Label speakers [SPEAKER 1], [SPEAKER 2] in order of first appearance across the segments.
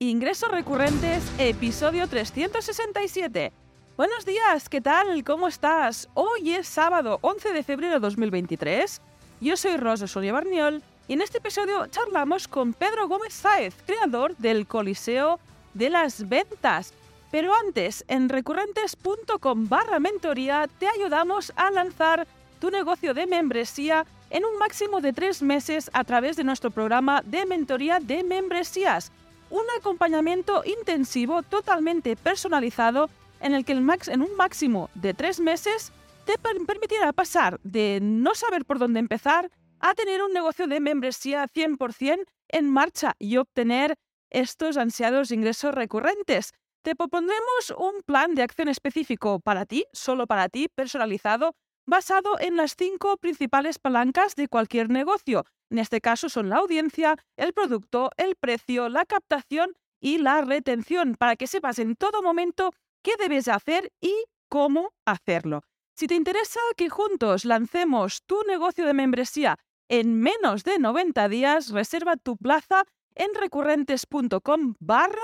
[SPEAKER 1] Ingresos recurrentes, episodio 367. Buenos días, ¿qué tal? ¿Cómo estás? Hoy es sábado 11 de febrero de 2023. Yo soy Rosa Barniol y en este episodio charlamos con Pedro Gómez Sáez, creador del Coliseo de las Ventas. Pero antes, en recurrentes.com barra mentoría te ayudamos a lanzar tu negocio de membresía en un máximo de tres meses a través de nuestro programa de mentoría de membresías un acompañamiento intensivo totalmente personalizado en el que el max, en un máximo de tres meses te permitirá pasar de no saber por dónde empezar a tener un negocio de membresía 100% en marcha y obtener estos ansiados ingresos recurrentes. Te propondremos un plan de acción específico para ti, solo para ti, personalizado, basado en las cinco principales palancas de cualquier negocio, en este caso son la audiencia, el producto, el precio, la captación y la retención, para que sepas en todo momento qué debes hacer y cómo hacerlo. Si te interesa que juntos lancemos tu negocio de membresía en menos de 90 días, reserva tu plaza en recurrentes.com barra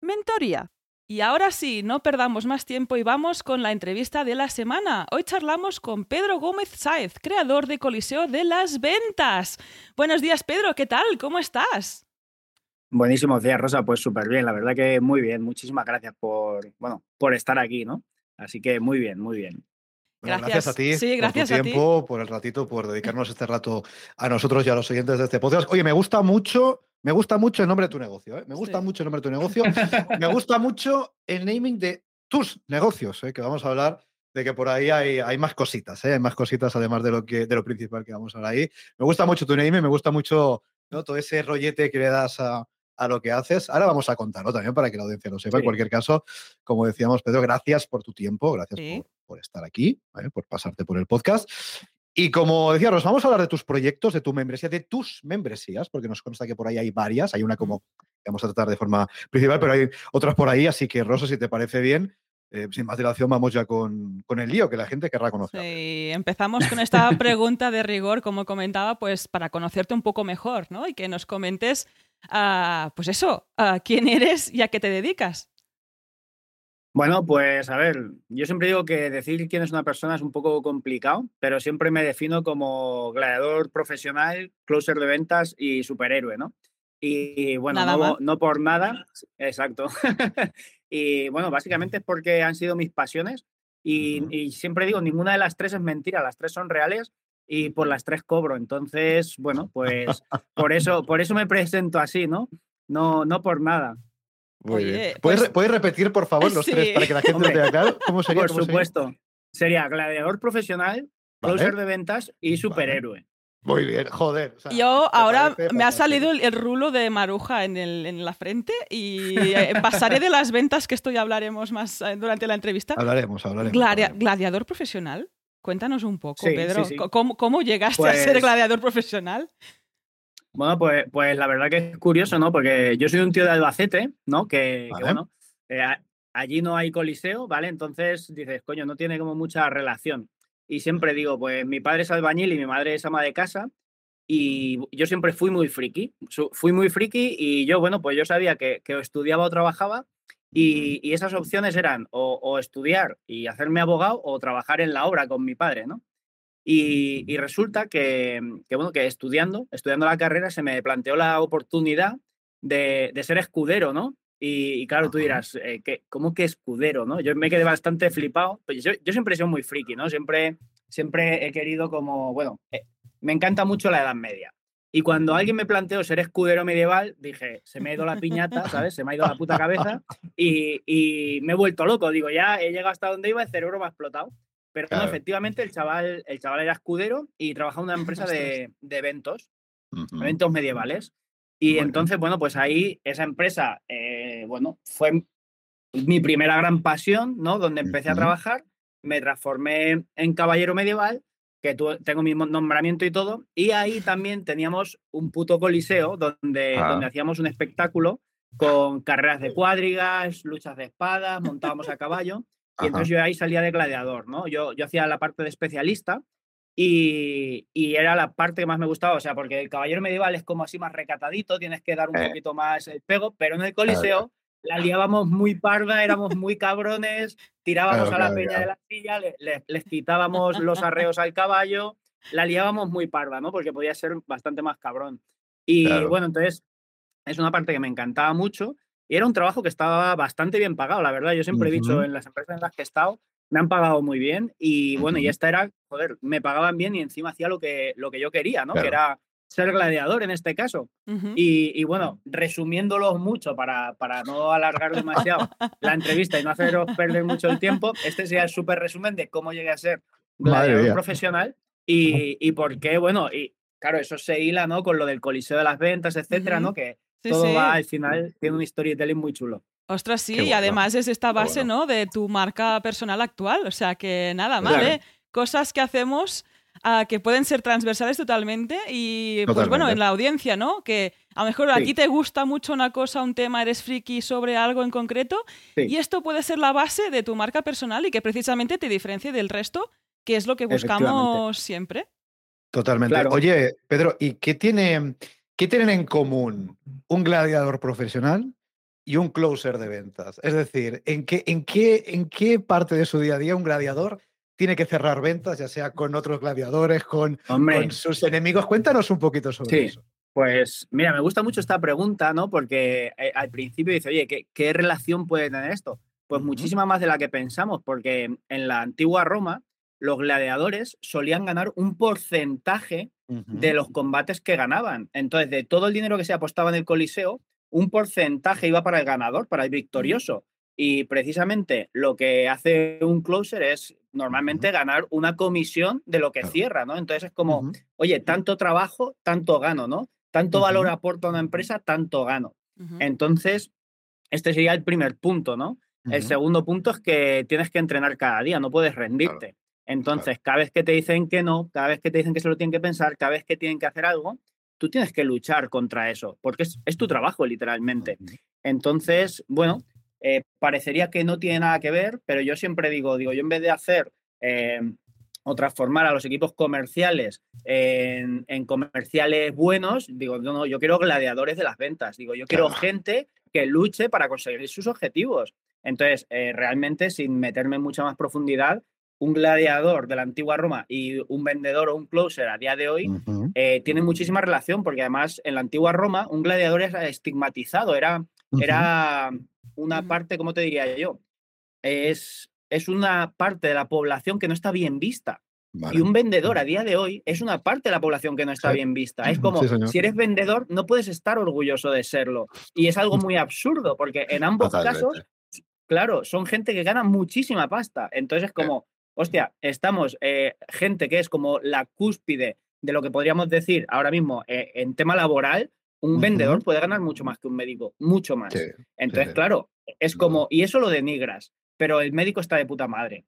[SPEAKER 1] mentoría. Y ahora sí, no perdamos más tiempo y vamos con la entrevista de la semana. Hoy charlamos con Pedro Gómez Sáez, creador de Coliseo de las Ventas. Buenos días, Pedro, ¿qué tal? ¿Cómo estás?
[SPEAKER 2] Buenísimos días, Rosa. Pues súper bien, la verdad que muy bien. Muchísimas gracias por, bueno, por estar aquí, ¿no? Así que muy bien, muy bien.
[SPEAKER 3] gracias. a ti sí, gracias por tu tiempo, por el ratito, por dedicarnos este rato a nosotros y a los oyentes de este podcast. Oye, me gusta mucho me gusta mucho el nombre de tu negocio, ¿eh? me gusta mucho el nombre de tu negocio. me gusta mucho el naming de tus negocios, ¿eh? que vamos a hablar de que por ahí hay, hay más cositas, ¿eh? hay más cositas además de lo, que, de lo principal que vamos a hablar ahí. Me gusta mucho tu naming, me gusta mucho ¿no? todo ese rollete que le das a, a lo que haces. Ahora vamos a contarlo también para que la audiencia lo sepa. En cualquier caso, como decíamos, Pedro, gracias por tu tiempo, gracias por, por, estar aquí, por pasarte por el podcast. Y como decía Ros, vamos a hablar de tus proyectos, de tu membresía, de tus membresías, porque nos consta que por ahí hay varias. Hay una como que vamos a tratar de forma principal, pero hay otras por ahí. Así que, Rosa, si te parece bien, eh, sin más dilación, vamos ya con, con, el lío que la gente querrá conocer.
[SPEAKER 1] Sí, empezamos con esta pregunta de rigor, como comentaba, pues para conocerte un poco mejor, ¿no? Y que nos comentes, uh, pues eso, uh, quién eres y a qué te dedicas.
[SPEAKER 2] Bueno, pues a ver, yo siempre digo que decir quién es una persona es un poco complicado, pero siempre me defino como gladiador profesional, closer de ventas y superhéroe, ¿no? Y bueno, no, por nada, exacto. y bueno, básicamente es porque han sido mis pasiones y, y, siempre digo, ninguna de las tres es mentira, las tres son reales y por las tres cobro. Entonces, bueno, pues por eso, por eso me presento así, ¿no? No, no por nada.
[SPEAKER 3] ¿Puedes, pues repetir, por favor, los tres para que la gente lo tenga claro? ¿Cómo sería?
[SPEAKER 2] Por supuesto. Sería? gladiador profesional, closer de ventas y superhéroe.
[SPEAKER 3] Muy bien, joder.
[SPEAKER 1] Yo ahora me ha salido el, rulo de maruja en, el, en la frente y eh, pasaré de las ventas, que esto ya hablaremos más eh, durante la entrevista.
[SPEAKER 3] Hablaremos, hablaremos.
[SPEAKER 1] gladiador profesional. Cuéntanos un poco, Pedro. ¿Cómo, ¿Cómo, llegaste a ser pues gladiador profesional?
[SPEAKER 2] Bueno, pues, pues la verdad que es curioso, ¿no? Porque yo soy un tío de Albacete, ¿no? Que, bueno, eh, allí no hay coliseo, ¿vale? Entonces dices, coño, no tiene como mucha relación. Y siempre digo, pues mi padre es albañil y mi madre es ama de casa. Y yo siempre fui muy friki, fui muy friki y yo, bueno, pues yo sabía que, que estudiaba o trabajaba y, y esas opciones eran o, o, estudiar y hacerme abogado o trabajar en la obra con mi padre, ¿no? Y, resulta que, bueno, que estudiando, estudiando la carrera se me planteó la oportunidad de, ser escudero, ¿no? Y, claro, tú dirás, eh, ¿cómo que escudero, no? Yo me quedé bastante flipado. Pues yo, siempre he sido muy friki, ¿no? Siempre, siempre he querido como, bueno, eh, me encanta mucho la Edad Media. Y cuando alguien me planteó ser escudero medieval, dije, se me ha ido la piñata, ¿sabes? Se me ha ido la puta cabeza y, y me he vuelto loco. Digo, ya he llegado hasta donde iba, el cerebro me ha explotado. Pero no, efectivamente, el chaval, el chaval era escudero y trabajaba en una empresa de, eventos, eventos medievales. Y entonces, bueno, pues ahí esa empresa, eh, bueno, fue mi primera gran pasión, ¿no? Donde empecé a trabajar, me transformé en caballero medieval, que tengo mi nombramiento y todo, y ahí también teníamos un puto coliseo donde, ah. donde hacíamos un espectáculo con carreras de cuadrigas, luchas de espadas, montábamos a caballo. Y entonces yo ahí salía de gladiador, ¿no? Yo, yo hacía la parte de especialista y, era la parte que más me gustaba, o sea, porque el caballero medieval es como así más recatadito, tienes que dar un eh. poquito más el pego, pero en el Coliseo la liábamos muy parda, éramos muy cabrones, tirábamos a la peña de la silla, les quitábamos los arreos al caballo, la liábamos muy parda, ¿no? Porque podía ser bastante más cabrón. Y bueno, entonces es una parte que me encantaba mucho y era un trabajo que estaba bastante bien pagado, la verdad. Yo siempre he dicho en las empresas en las que he estado, me han pagado muy bien y bueno, y esta era, joder, me pagaban bien y encima hacía lo que, lo que yo quería, ¿no? Que era ser gladiador en este caso. y, bueno, resumiéndolo mucho para, para no alargar demasiado la entrevista y no haceros perder mucho el tiempo, este sería el súper resumen de cómo llegué a ser gladiador profesional y, y por qué, bueno, y claro, eso se hila, ¿no? Con lo del coliseo de las ventas, etcétera, ¿no? Que todo va al final, tiene un storytelling muy chulo.
[SPEAKER 1] Ostras, sí, y además es esta base, ¿no? De tu marca personal actual. O sea que nada mal, ¿eh? Cosas que hacemos ah, que pueden ser transversales totalmente y, pues bueno, en la audiencia, ¿no? Que a lo mejor a ti te gusta mucho una cosa, un tema, eres friki sobre algo en concreto y esto puede ser la base de tu marca personal y que precisamente te diferencie del resto, que es lo que buscamos siempre.
[SPEAKER 3] Totalmente. Oye, Pedro, ¿y qué, tiene, qué tienen en común un gladiador profesional y un closer de ventas. Es decir, ¿en qué, en, qué, ¿en qué parte de su día a día un gladiador tiene que cerrar ventas, ya sea con otros gladiadores, con, sus enemigos? Cuéntanos un poquito sobre eso.
[SPEAKER 2] Pues mira, me gusta mucho esta pregunta, ¿no? Porque eh, al principio dice, oye, ¿qué, relación puede tener esto? Pues muchísima más de la que pensamos, porque en la antigua Roma los gladiadores solían ganar un porcentaje de los combates que ganaban. Entonces, de todo el dinero que se apostaba en el Coliseo, un porcentaje iba para el ganador, para el victorioso. Y precisamente lo que hace un closer es normalmente ganar una comisión de lo que cierra, ¿no? Entonces es como, oye, tanto trabajo, tanto gano, ¿no? Tanto valor aporta una empresa, tanto gano. Entonces, este sería el primer punto, ¿no? El segundo punto es que tienes que entrenar cada día, no puedes rendirte. Entonces, cada vez que te dicen que no, cada vez que te dicen que se lo tienen que pensar, cada vez que tienen que hacer algo, tú tienes que luchar contra eso, porque es, tu trabajo literalmente. Entonces, bueno, eh, parecería que no tiene nada que ver, pero yo siempre digo, digo, yo en vez de hacer eh, o transformar a los equipos comerciales en, comerciales buenos, digo, no, no, yo quiero gladiadores de las ventas, digo, yo quiero gente que luche para conseguir sus objetivos. Entonces, eh, realmente, sin meterme en mucha más profundidad, un gladiador de la antigua Roma y un vendedor o un closer a día de hoy eh, tienen muchísima relación, porque además en la antigua Roma un gladiador era estigmatizado, era, era una parte, ¿cómo te diría yo? Es, es una parte de la población que no está bien vista. Y un vendedor a día de hoy es una parte de la población que no está bien vista. Es como, si eres vendedor, no puedes estar orgulloso de serlo. Y es algo muy absurdo, porque en ambos casos, claro, son gente que gana muchísima pasta. Entonces es como, hostia, estamos eh, gente que es como la cúspide de lo que podríamos decir ahora mismo eh, en tema laboral, un vendedor puede ganar mucho más que un médico, mucho más. Entonces, claro, es como, y eso lo denigras, pero el médico está de puta madre.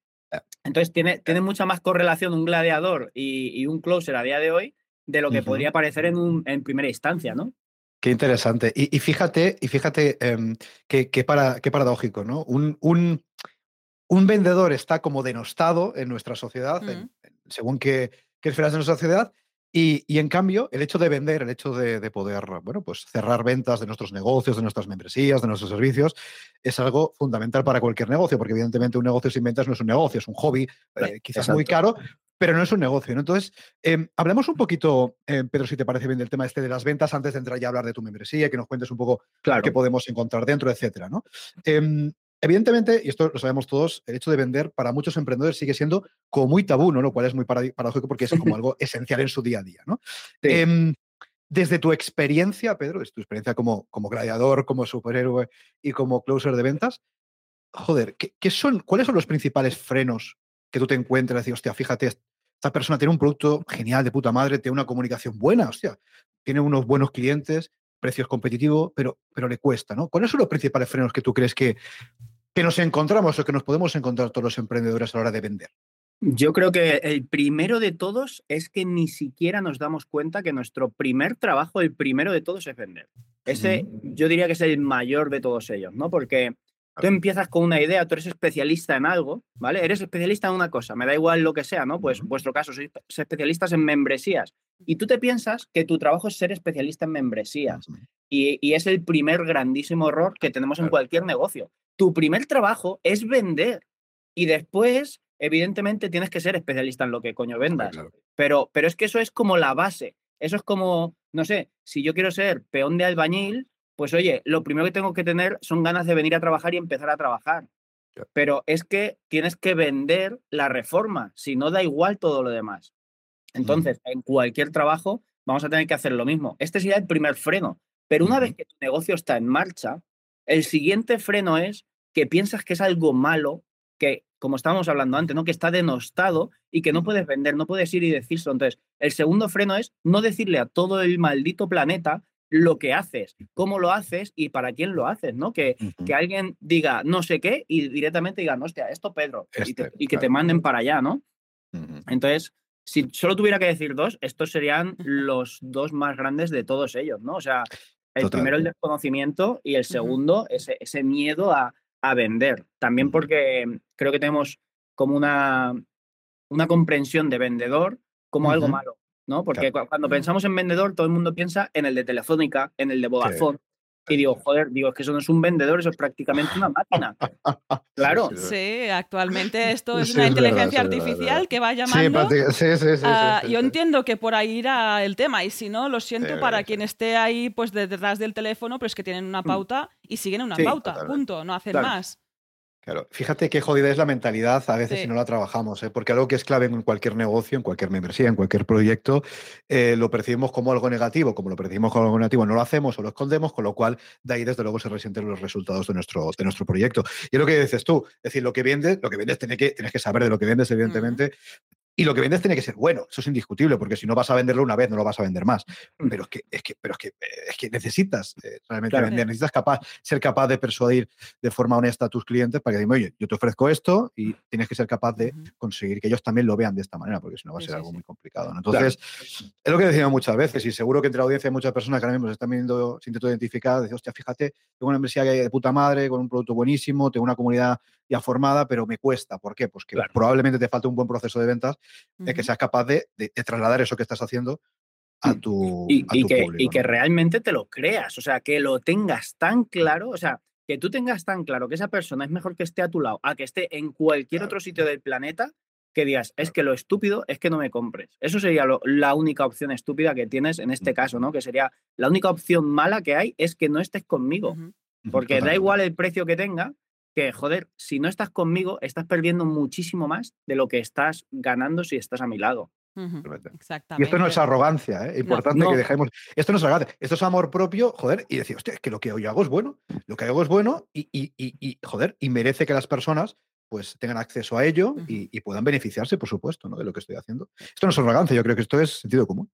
[SPEAKER 2] Entonces, tiene, tiene mucha más correlación un gladiador y, un closer a día de hoy de lo que podría parecer en, un, en primera instancia, ¿no?
[SPEAKER 3] Qué interesante. Y, fíjate, y fíjate em, qué, para, qué paradójico, ¿no? Un, un, un vendedor está como denostado en nuestra sociedad, mm. según qué, esferas de nuestra sociedad, y, en cambio, el hecho de vender, el hecho de, poder, bueno, pues cerrar ventas de nuestros negocios, de nuestras membresías, de nuestros servicios, es algo fundamental para cualquier negocio, porque evidentemente un negocio sin ventas no es un negocio, es un hobby, eh, quizás muy caro, pero no es un negocio. Entonces, em, hablemos un poquito, eh, Pedro, si te parece bien, del tema este de las ventas, antes de entrar ya a hablar de tu membresía, que nos cuentes un poco qué podemos encontrar dentro, etcétera. ¿no? Em, Evidentemente, y esto lo sabemos todos, el hecho de vender para muchos emprendedores sigue siendo como muy tabú, ¿no? Lo cual es muy paradójico porque es como algo esencial en su día a día, ¿no? Em, desde tu experiencia, Pedro, desde tu experiencia como, como gladiador, como superhéroe y como closer de ventas, joder, ¿qué, son, ¿cuáles son los principales frenos que tú te encuentras? Decir, hostia, fíjate, esta persona tiene un producto genial de puta madre, tiene una comunicación buena, hostia, tiene unos buenos clientes, precios competitivos, pero, pero le cuesta, ¿no? ¿Cuáles son los principales frenos que tú crees que, que nos encontramos o que nos podemos encontrar todos los emprendedores a la hora de vender?
[SPEAKER 2] Yo creo que el primero de todos es que ni siquiera nos damos cuenta que nuestro primer trabajo, el primero de todos, es vender. Ese yo diría que es el mayor de todos ellos, ¿no? Porque Tú empiezas con una idea, tú eres especialista en algo, ¿vale? Eres especialista en una cosa, me da igual lo que sea, ¿no? Pues en vuestro caso, sois especialistas en membresías. Y tú te piensas que tu trabajo es ser especialista en membresías. Y, es el primer grandísimo error que tenemos en cualquier negocio. Tu primer trabajo es vender. Y después, evidentemente, tienes que ser especialista en lo que coño vendas. Pero, pero es que eso es como la base. Eso es como, no sé, si yo quiero ser peón de albañil, pues oye, lo primero que tengo que tener son ganas de venir a trabajar y empezar a trabajar. Pero es que tienes que vender la reforma, si no da igual todo lo demás. Entonces, en cualquier trabajo vamos a tener que hacer lo mismo. Este sería el primer freno. Pero una vez que tu negocio está en marcha, el siguiente freno es que piensas que es algo malo, que, como estábamos hablando antes, ¿no? que está denostado y que no puedes vender, no puedes ir y decirlo. Entonces, el segundo freno es no decirle a todo el maldito planeta lo que haces, cómo lo haces y para quién lo haces, ¿no? Que, que alguien diga no sé qué y directamente diga, hostia, esto Pedro, y, este, que te manden para allá, ¿no? Entonces, si solo tuviera que decir dos, estos serían los dos más grandes de todos ellos, ¿no? O sea, el primero el desconocimiento y el segundo ese, ese miedo a, a, vender. También porque creo que tenemos como una, una comprensión de vendedor como algo malo. ¿no? Porque cuando pensamos en vendedor, todo el mundo piensa en el de Telefónica, en el de Vodafone. Y digo, joder, digo, es que eso no es un vendedor, eso es prácticamente una máquina. Claro.
[SPEAKER 1] Sí, actualmente esto es una inteligencia artificial que va llamando. Sí, sí, sí, Yo entiendo que por ahí irá el tema, y si no, lo siento para quien esté ahí pues detrás del teléfono, pero es que tienen una mm. pauta y siguen una pauta, punto, no hacen más.
[SPEAKER 3] Claro, fíjate qué jodida es la mentalidad a veces si no la trabajamos, ¿eh? porque algo que es clave en cualquier negocio, en cualquier membresía, en cualquier proyecto, eh, lo percibimos como algo negativo, como lo percibimos como algo negativo, no lo hacemos o lo escondemos, con lo cual de ahí desde luego se resienten los resultados de nuestro, de nuestro proyecto. Y es lo que dices tú, es decir, lo que vendes, lo que vendes tienes que, tienes que saber de lo que vendes, evidentemente, y lo que vendes tiene que ser bueno, eso es indiscutible, porque si no vas a venderlo una vez, no lo vas a vender más. Mm. Pero es que, es que, pero es que, es que necesitas eh, realmente vender, necesitas capaz, ser capaz de persuadir de forma honesta a tus clientes para que digan, oye, yo te ofrezco esto y tienes que ser capaz de conseguir que ellos también lo vean de esta manera, porque si no va a ser algo muy complicado. Entonces, es lo que decimos muchas veces, y seguro que entre la audiencia hay muchas personas que ahora mismo se están viendo sin identificadas, dicen, hostia, fíjate, tengo una empresa de puta madre, con un producto buenísimo, tengo una comunidad ya formada, pero me cuesta. ¿Por qué? Pues que probablemente te falta un buen proceso de ventas, de que seas capaz de, trasladar eso que estás haciendo a mm, tu,
[SPEAKER 2] y, que, Y que realmente te lo creas, o sea, que lo tengas tan claro, o sea, que tú tengas tan claro que esa persona es mejor que esté a tu lado a que esté en cualquier otro sitio del planeta, que digas, es que lo estúpido es que no me compres. Eso sería la única opción estúpida que tienes en este caso, ¿no? Que sería la única opción mala que hay es que no estés conmigo. Porque da igual el precio que tenga, que, joder, si no estás conmigo, estás perdiendo muchísimo más de lo que estás ganando si estás a mi lado.
[SPEAKER 3] Exactamente. Y esto no es arrogancia, ¿eh? Importante que dejemos. Esto no es arrogancia, esto es amor propio, joder, y decir, hostia, es que lo que yo hago es bueno, lo que hago es bueno y, y, y, joder, y merece que las personas pues tengan acceso a ello y, puedan beneficiarse, por supuesto, ¿no? de lo que estoy haciendo. Esto no es arrogancia, yo creo que esto es sentido común.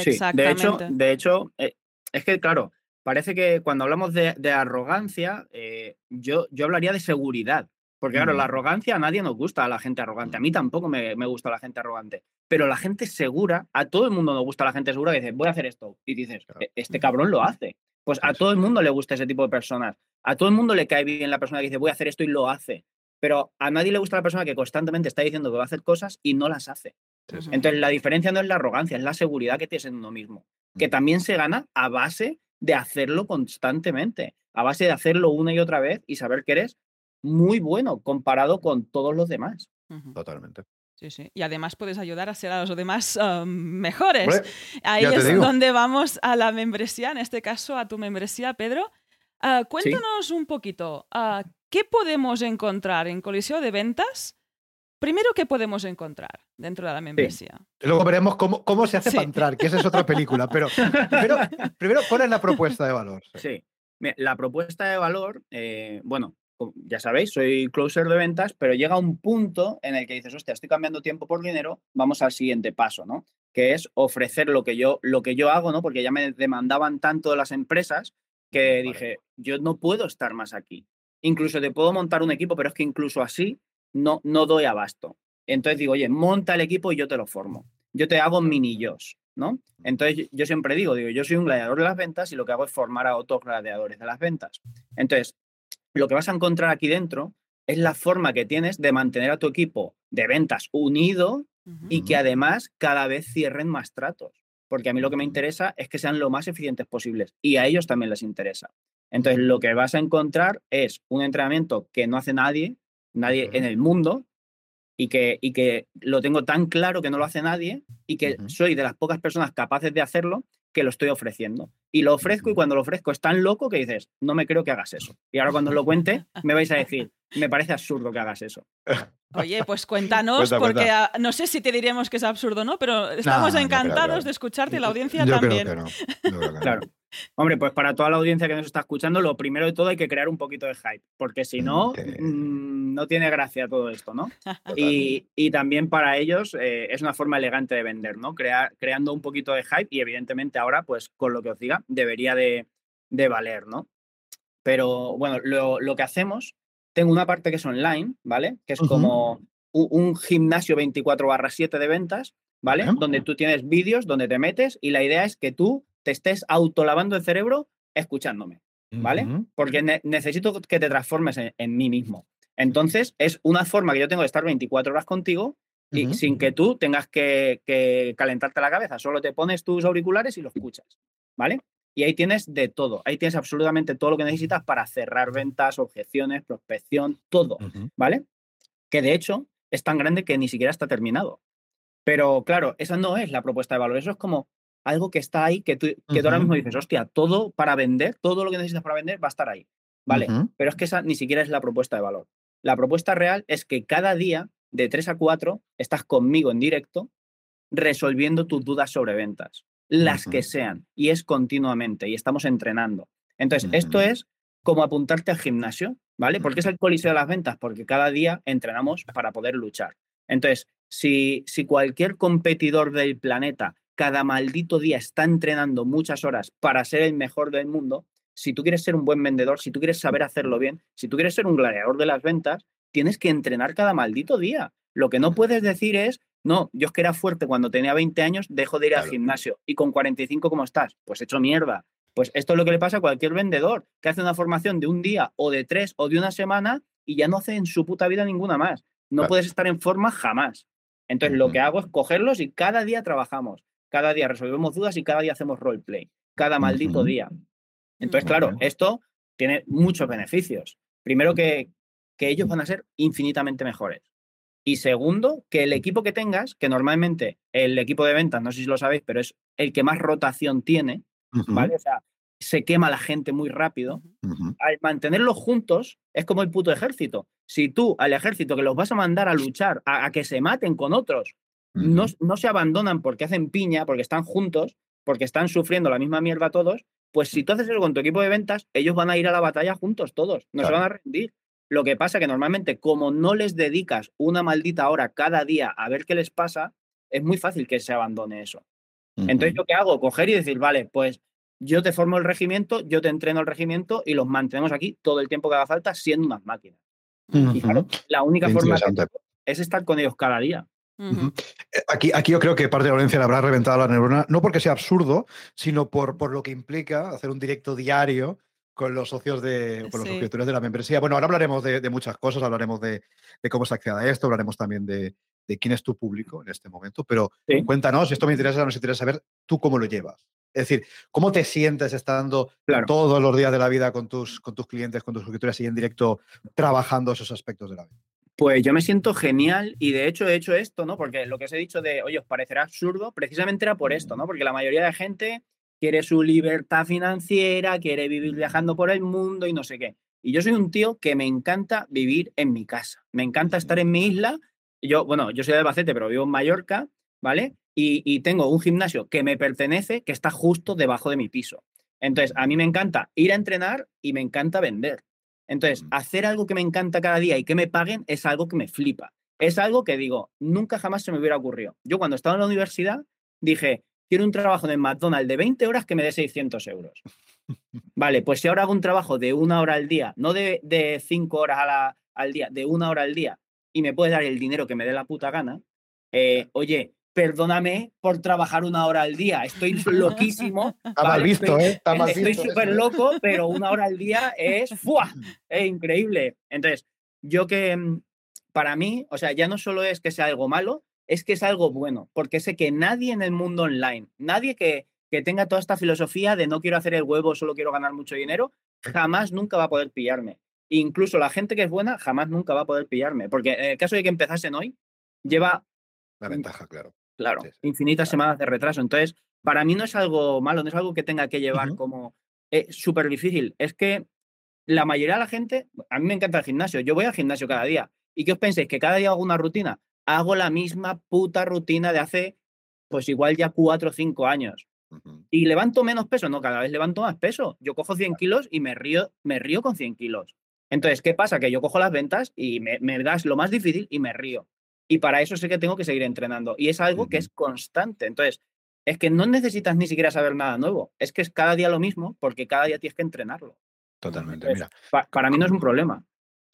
[SPEAKER 2] Sí, de hecho, de hecho eh, es que, claro, parece que cuando hablamos de, arrogancia, eh, yo, yo hablaría de seguridad. Porque claro, la mm. arrogancia a nadie nos gusta, a la gente arrogante. A mí tampoco me, gusta la gente arrogante. Pero la gente segura, a todo el mundo nos gusta la gente segura que dice, voy a hacer esto. Y dices, e, este cabrón lo hace. Pues a todo el mundo le gusta ese tipo de personas. A todo el mundo le cae bien la persona que dice, voy a hacer esto y lo hace. Pero a nadie le gusta la persona que constantemente está diciendo que va a hacer cosas y no las hace. Entonces la diferencia no es la arrogancia, es la seguridad que tienes en uno mismo. Que mm. también se gana a base de hacerlo constantemente, a base de hacerlo una y otra vez y saber que eres muy bueno comparado con todos los demás.
[SPEAKER 3] Totalmente.
[SPEAKER 1] Sí, sí. Y además puedes ayudar a ser a los demás um, mejores. Ahí es donde vamos a la membresía, en este caso a tu membresía, Pedro. Ah, cuéntanos un poquito, uh, ¿qué podemos encontrar en Coliseo de Ventas Primero, ¿qué podemos encontrar dentro de la membresía?
[SPEAKER 3] Luego veremos cómo, cómo se hace para entrar, que esa es otra película. Pero primero, ¿cuál es la propuesta de valor?
[SPEAKER 2] Sí, la propuesta de valor, eh, bueno, ya sabéis, soy closer de ventas, pero llega un punto en el que dices, hostia, estoy cambiando tiempo por dinero, vamos al siguiente paso, ¿no? Que es ofrecer lo que yo, lo que yo hago, ¿no? Porque ya me demandaban tanto las empresas que dije, yo no puedo estar más aquí. Incluso te puedo montar un equipo, pero es que incluso así no, no doy abasto. Entonces digo, oye, monta el equipo y yo te lo formo. Yo te hago mini ¿no? Entonces yo siempre digo, digo, yo soy un gladiador de las ventas y lo que hago es formar a otros gladiadores de las ventas. Entonces, lo que vas a encontrar aquí dentro es la forma que tienes de mantener a tu equipo de ventas unido y que además cada vez cierren más tratos. Porque a mí lo que me interesa es que sean lo más eficientes posibles y a ellos también les interesa. Entonces, lo que vas a encontrar es un entrenamiento que no hace nadie, nadie en el mundo, y que, y que lo tengo tan claro que no lo hace nadie y que soy de las pocas personas capaces de hacerlo que lo estoy ofreciendo. Y lo ofrezco y cuando lo ofrezco es tan loco que dices, no me creo que hagas eso. Y ahora cuando os lo cuente, me vais a decir, me parece absurdo que hagas eso.
[SPEAKER 1] Oye, pues cuéntanos, porque no sé si te diríamos que es absurdo, ¿no? Pero estamos encantados de escucharte y la audiencia también.
[SPEAKER 2] claro. Hombre, pues para toda la audiencia que nos está escuchando, lo primero de todo hay que crear un poquito de hype, porque si no, mm, no tiene gracia todo esto, ¿no? y, también para ellos eh, es una forma elegante de vender, ¿no? creando un poquito de hype y evidentemente ahora, pues con lo que os diga, debería de, valer, ¿no? Pero bueno, lo, que hacemos, tengo una parte que es online, ¿vale? Que es como un, gimnasio 24 barra 7 de ventas, ¿vale? Donde tú tienes vídeos, donde te metes y la idea es que tú te estés autolavando el cerebro escuchándome, ¿vale? Porque necesito que te transformes en, mí mismo. Entonces, es una forma que yo tengo de estar 24 horas contigo y sin que tú tengas que, calentarte la cabeza. Solo te pones tus auriculares y lo escuchas, ¿vale? Y ahí tienes de todo. Ahí tienes absolutamente todo lo que necesitas para cerrar ventas, objeciones, prospección, todo, ¿vale? Que de hecho es tan grande que ni siquiera está terminado. Pero claro, esa no es la propuesta de valor. Eso es como algo que está ahí, que tú, que ahora mismo dices, hostia, todo para vender, todo lo que necesitas para vender va a estar ahí. Vale, pero es que esa ni siquiera es la propuesta de valor. La propuesta real es que cada día, de 3 a 4, estás conmigo en directo resolviendo tus dudas sobre ventas, las que sean, y es continuamente, y estamos entrenando. Entonces, esto es como apuntarte al gimnasio, ¿vale? ¿Por qué es el coliseo de las ventas? Porque cada día entrenamos para poder luchar. Entonces, si, si cualquier competidor del planeta cada maldito día está entrenando muchas horas para ser el mejor del mundo, si tú quieres ser un buen vendedor, si tú quieres saber hacerlo bien, si tú quieres ser un gladiador de las ventas, tienes que entrenar cada maldito día. Lo que no puedes decir es, no, yo es que era fuerte cuando tenía 20 años, dejo de ir al gimnasio y con 45, ¿cómo estás? Pues hecho mierda. Pues esto es lo que le pasa a cualquier vendedor que hace una formación de un día o de tres o de una semana y ya no hace en su puta vida ninguna más. No puedes estar en forma jamás. Entonces, lo que hago es cogerlos y cada día trabajamos cada día resolvemos dudas y cada día hacemos roleplay, cada maldito día. Entonces, claro, esto tiene muchos beneficios. Primero que, que ellos van a ser infinitamente mejores. Y segundo, que el equipo que tengas, que normalmente el equipo de ventas, no sé si lo sabéis, pero es el que más rotación tiene, ¿vale? O sea, se quema la gente muy rápido. Al mantenerlos juntos es como el puto ejército. Si tú al ejército que los vas a mandar a luchar, a que se maten con otros, no, se abandonan porque hacen piña, porque están juntos, porque están sufriendo la misma mierda todos, pues si tú haces eso con tu equipo de ventas, ellos van a ir a la batalla juntos todos, no se van a rendir. Lo que pasa que normalmente, como no les dedicas una maldita hora cada día a ver qué les pasa, es muy fácil que se abandone eso. Entonces, ¿yo qué hago? Coger y decir, vale, pues yo te formo el regimiento, yo te entreno el regimiento y los mantenemos aquí todo el tiempo que haga falta siendo unas máquinas. Y claro, la única forma es estar con ellos cada día.
[SPEAKER 3] Eh, aquí, aquí yo creo que parte de la audiencia le habrá reventado la neurona, no porque sea absurdo, sino por, por lo que implica hacer un directo diario con los socios de, con los suscriptores de la membresía. Bueno, ahora hablaremos de, muchas cosas, hablaremos de, cómo se accede a esto, hablaremos también de, quién es tu público en este momento, pero cuéntanos, esto me interesa, nos interesa saber tú cómo lo llevas. Es decir, ¿cómo te sientes estando todos los días de la vida con tus, con tus clientes, con tus suscriptores y en directo trabajando esos aspectos de la vida?
[SPEAKER 2] Pues yo me siento genial y de hecho he hecho esto, ¿no? Porque lo que os he dicho de, oye, os parecerá absurdo, precisamente era por esto, ¿no? Porque la mayoría de gente quiere su libertad financiera, quiere vivir viajando por el mundo y no sé qué. Y yo soy un tío que me encanta vivir en mi casa, me encanta estar en mi isla. Yo, bueno, yo soy de Albacete, pero vivo en Mallorca, ¿vale? Y, y tengo un gimnasio que me pertenece, que está justo debajo de mi piso. Entonces, a mí me encanta ir a entrenar y me encanta vender. Entonces, hacer algo que me encanta cada día y que me paguen es algo que me flipa. Es algo que digo, nunca jamás se me hubiera ocurrido. Yo cuando estaba en la universidad dije, quiero un trabajo en McDonald's de 20 horas que me dé 600 euros. Vale, pues si ahora hago un trabajo de una hora al día, no de, de cinco horas al día, de una hora al día, y me puede dar el dinero que me dé la puta gana, eh, oye, perdóname por trabajar una hora al día. Estoy loquísimo.
[SPEAKER 3] Está mal visto, ¿eh? Está mal
[SPEAKER 2] estoy súper loco, pero una hora al día es, ¡fua! es increíble. Entonces, yo que mm, para mí, o sea, ya no solo es que sea algo malo, es que es algo bueno, porque sé que nadie en el mundo online, nadie que, que tenga toda esta filosofía de no quiero hacer el huevo, solo quiero ganar mucho dinero, jamás nunca va a poder pillarme. Incluso la gente que es buena jamás nunca va a poder pillarme, porque en el caso de que empezasen hoy, lleva...
[SPEAKER 3] La ventaja, claro.
[SPEAKER 2] Claro, infinitas semanas de retraso. Entonces, para mí no es algo malo, no es algo que tenga que llevar como eh, súper difícil. Es que la mayoría de la gente, a mí me encanta el gimnasio, yo voy al gimnasio cada día. ¿Y qué os pensáis? ¿Que cada día hago una rutina? Hago la misma puta rutina de hace, pues igual ya cuatro o cinco años. Y levanto menos peso, no, cada vez levanto más peso. Yo cojo 100 kilos y me río, me río con 100 kilos. Entonces, ¿qué pasa? Que yo cojo las ventas y me, me das lo más difícil y me río. Y para eso sé que tengo que seguir entrenando. Y es algo que es constante. Entonces, es que no necesitas ni siquiera saber nada nuevo. Es que es cada día lo mismo porque cada día tienes que entrenarlo.
[SPEAKER 3] Totalmente, mira.
[SPEAKER 2] para mí no es un problema.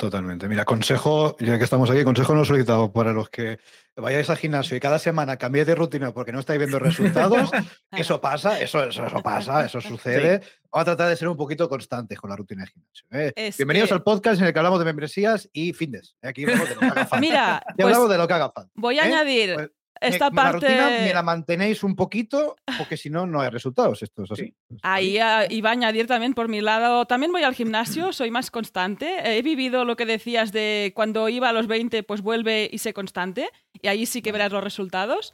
[SPEAKER 3] Totalmente. Mira, consejo, ya que estamos aquí, consejo no solicitado para los que vayáis al gimnasio y cada semana cambiéis de rutina porque no estáis viendo resultados. eso pasa, eso, eso, pasa, eso sucede. Vamos a tratar de ser un poquito constantes con la rutina de gimnasio. ¿eh? Bienvenidos al podcast en el que hablamos de membresías y fines. Aquí hablamos de lo que haga falta.
[SPEAKER 1] Mira,
[SPEAKER 3] hablamos pues de lo que haga falta.
[SPEAKER 1] Voy a ¿eh? añadir. Pues esta parte...
[SPEAKER 3] La rutina me la mantenéis un poquito, porque si no, no hay resultados. Esto es así.
[SPEAKER 1] Ahí ah, iba a añadir también por mi lado, también voy al gimnasio, soy más constante. He vivido lo que decías de cuando iba a los 20, pues vuelve y sé constante, y ahí sí que verás los resultados.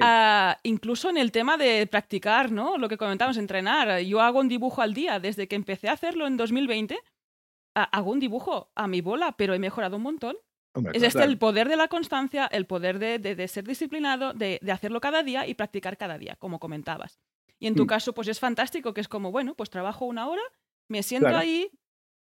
[SPEAKER 1] Ah, incluso en el tema de practicar, ¿no? Lo que comentamos, entrenar. Yo hago un dibujo al día desde que empecé a hacerlo en 2020. Ah, hago un dibujo a mi bola, pero he mejorado un montón es este el poder de la constancia, el poder de, ser disciplinado, de, hacerlo cada día y practicar cada día, como comentabas. Y en tu mm. caso, pues es fantástico, que es como, bueno, pues trabajo una hora, me siento ahí,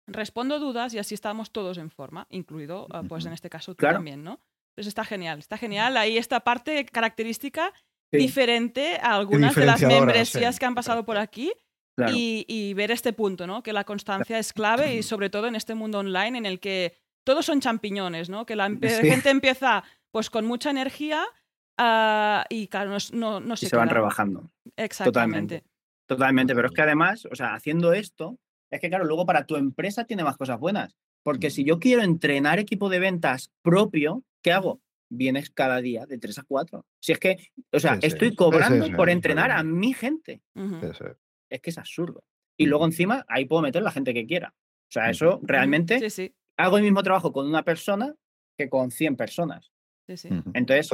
[SPEAKER 1] respondo dudas y así estamos todos en forma, incluido, ah, pues en este caso tú también, ¿no? Entonces está genial, está genial. Ahí esta parte característica diferente a algunas de las membresías que han pasado por aquí. Y, y, ver este punto, ¿no? Que la constancia es clave y sobre todo en este mundo online en el que todos son champiñones, ¿no? Que la gente empieza pues con mucha energía ah, y claro, no, no, se,
[SPEAKER 2] van rebajando.
[SPEAKER 1] Exactamente.
[SPEAKER 2] Totalmente. pero es que además, o sea, haciendo esto, es que claro, luego para tu empresa tiene más cosas buenas. Porque si yo quiero entrenar equipo de ventas propio, ¿qué hago? Vienes cada día de 3 a 4. Si es que, o sea, estoy cobrando por entrenar a mi gente. Es que es absurdo. Y luego encima ahí puedo meter la gente que quiera. O sea, eso realmente hago el mismo trabajo con una persona que con 100 personas. Sí, sí. Entonces,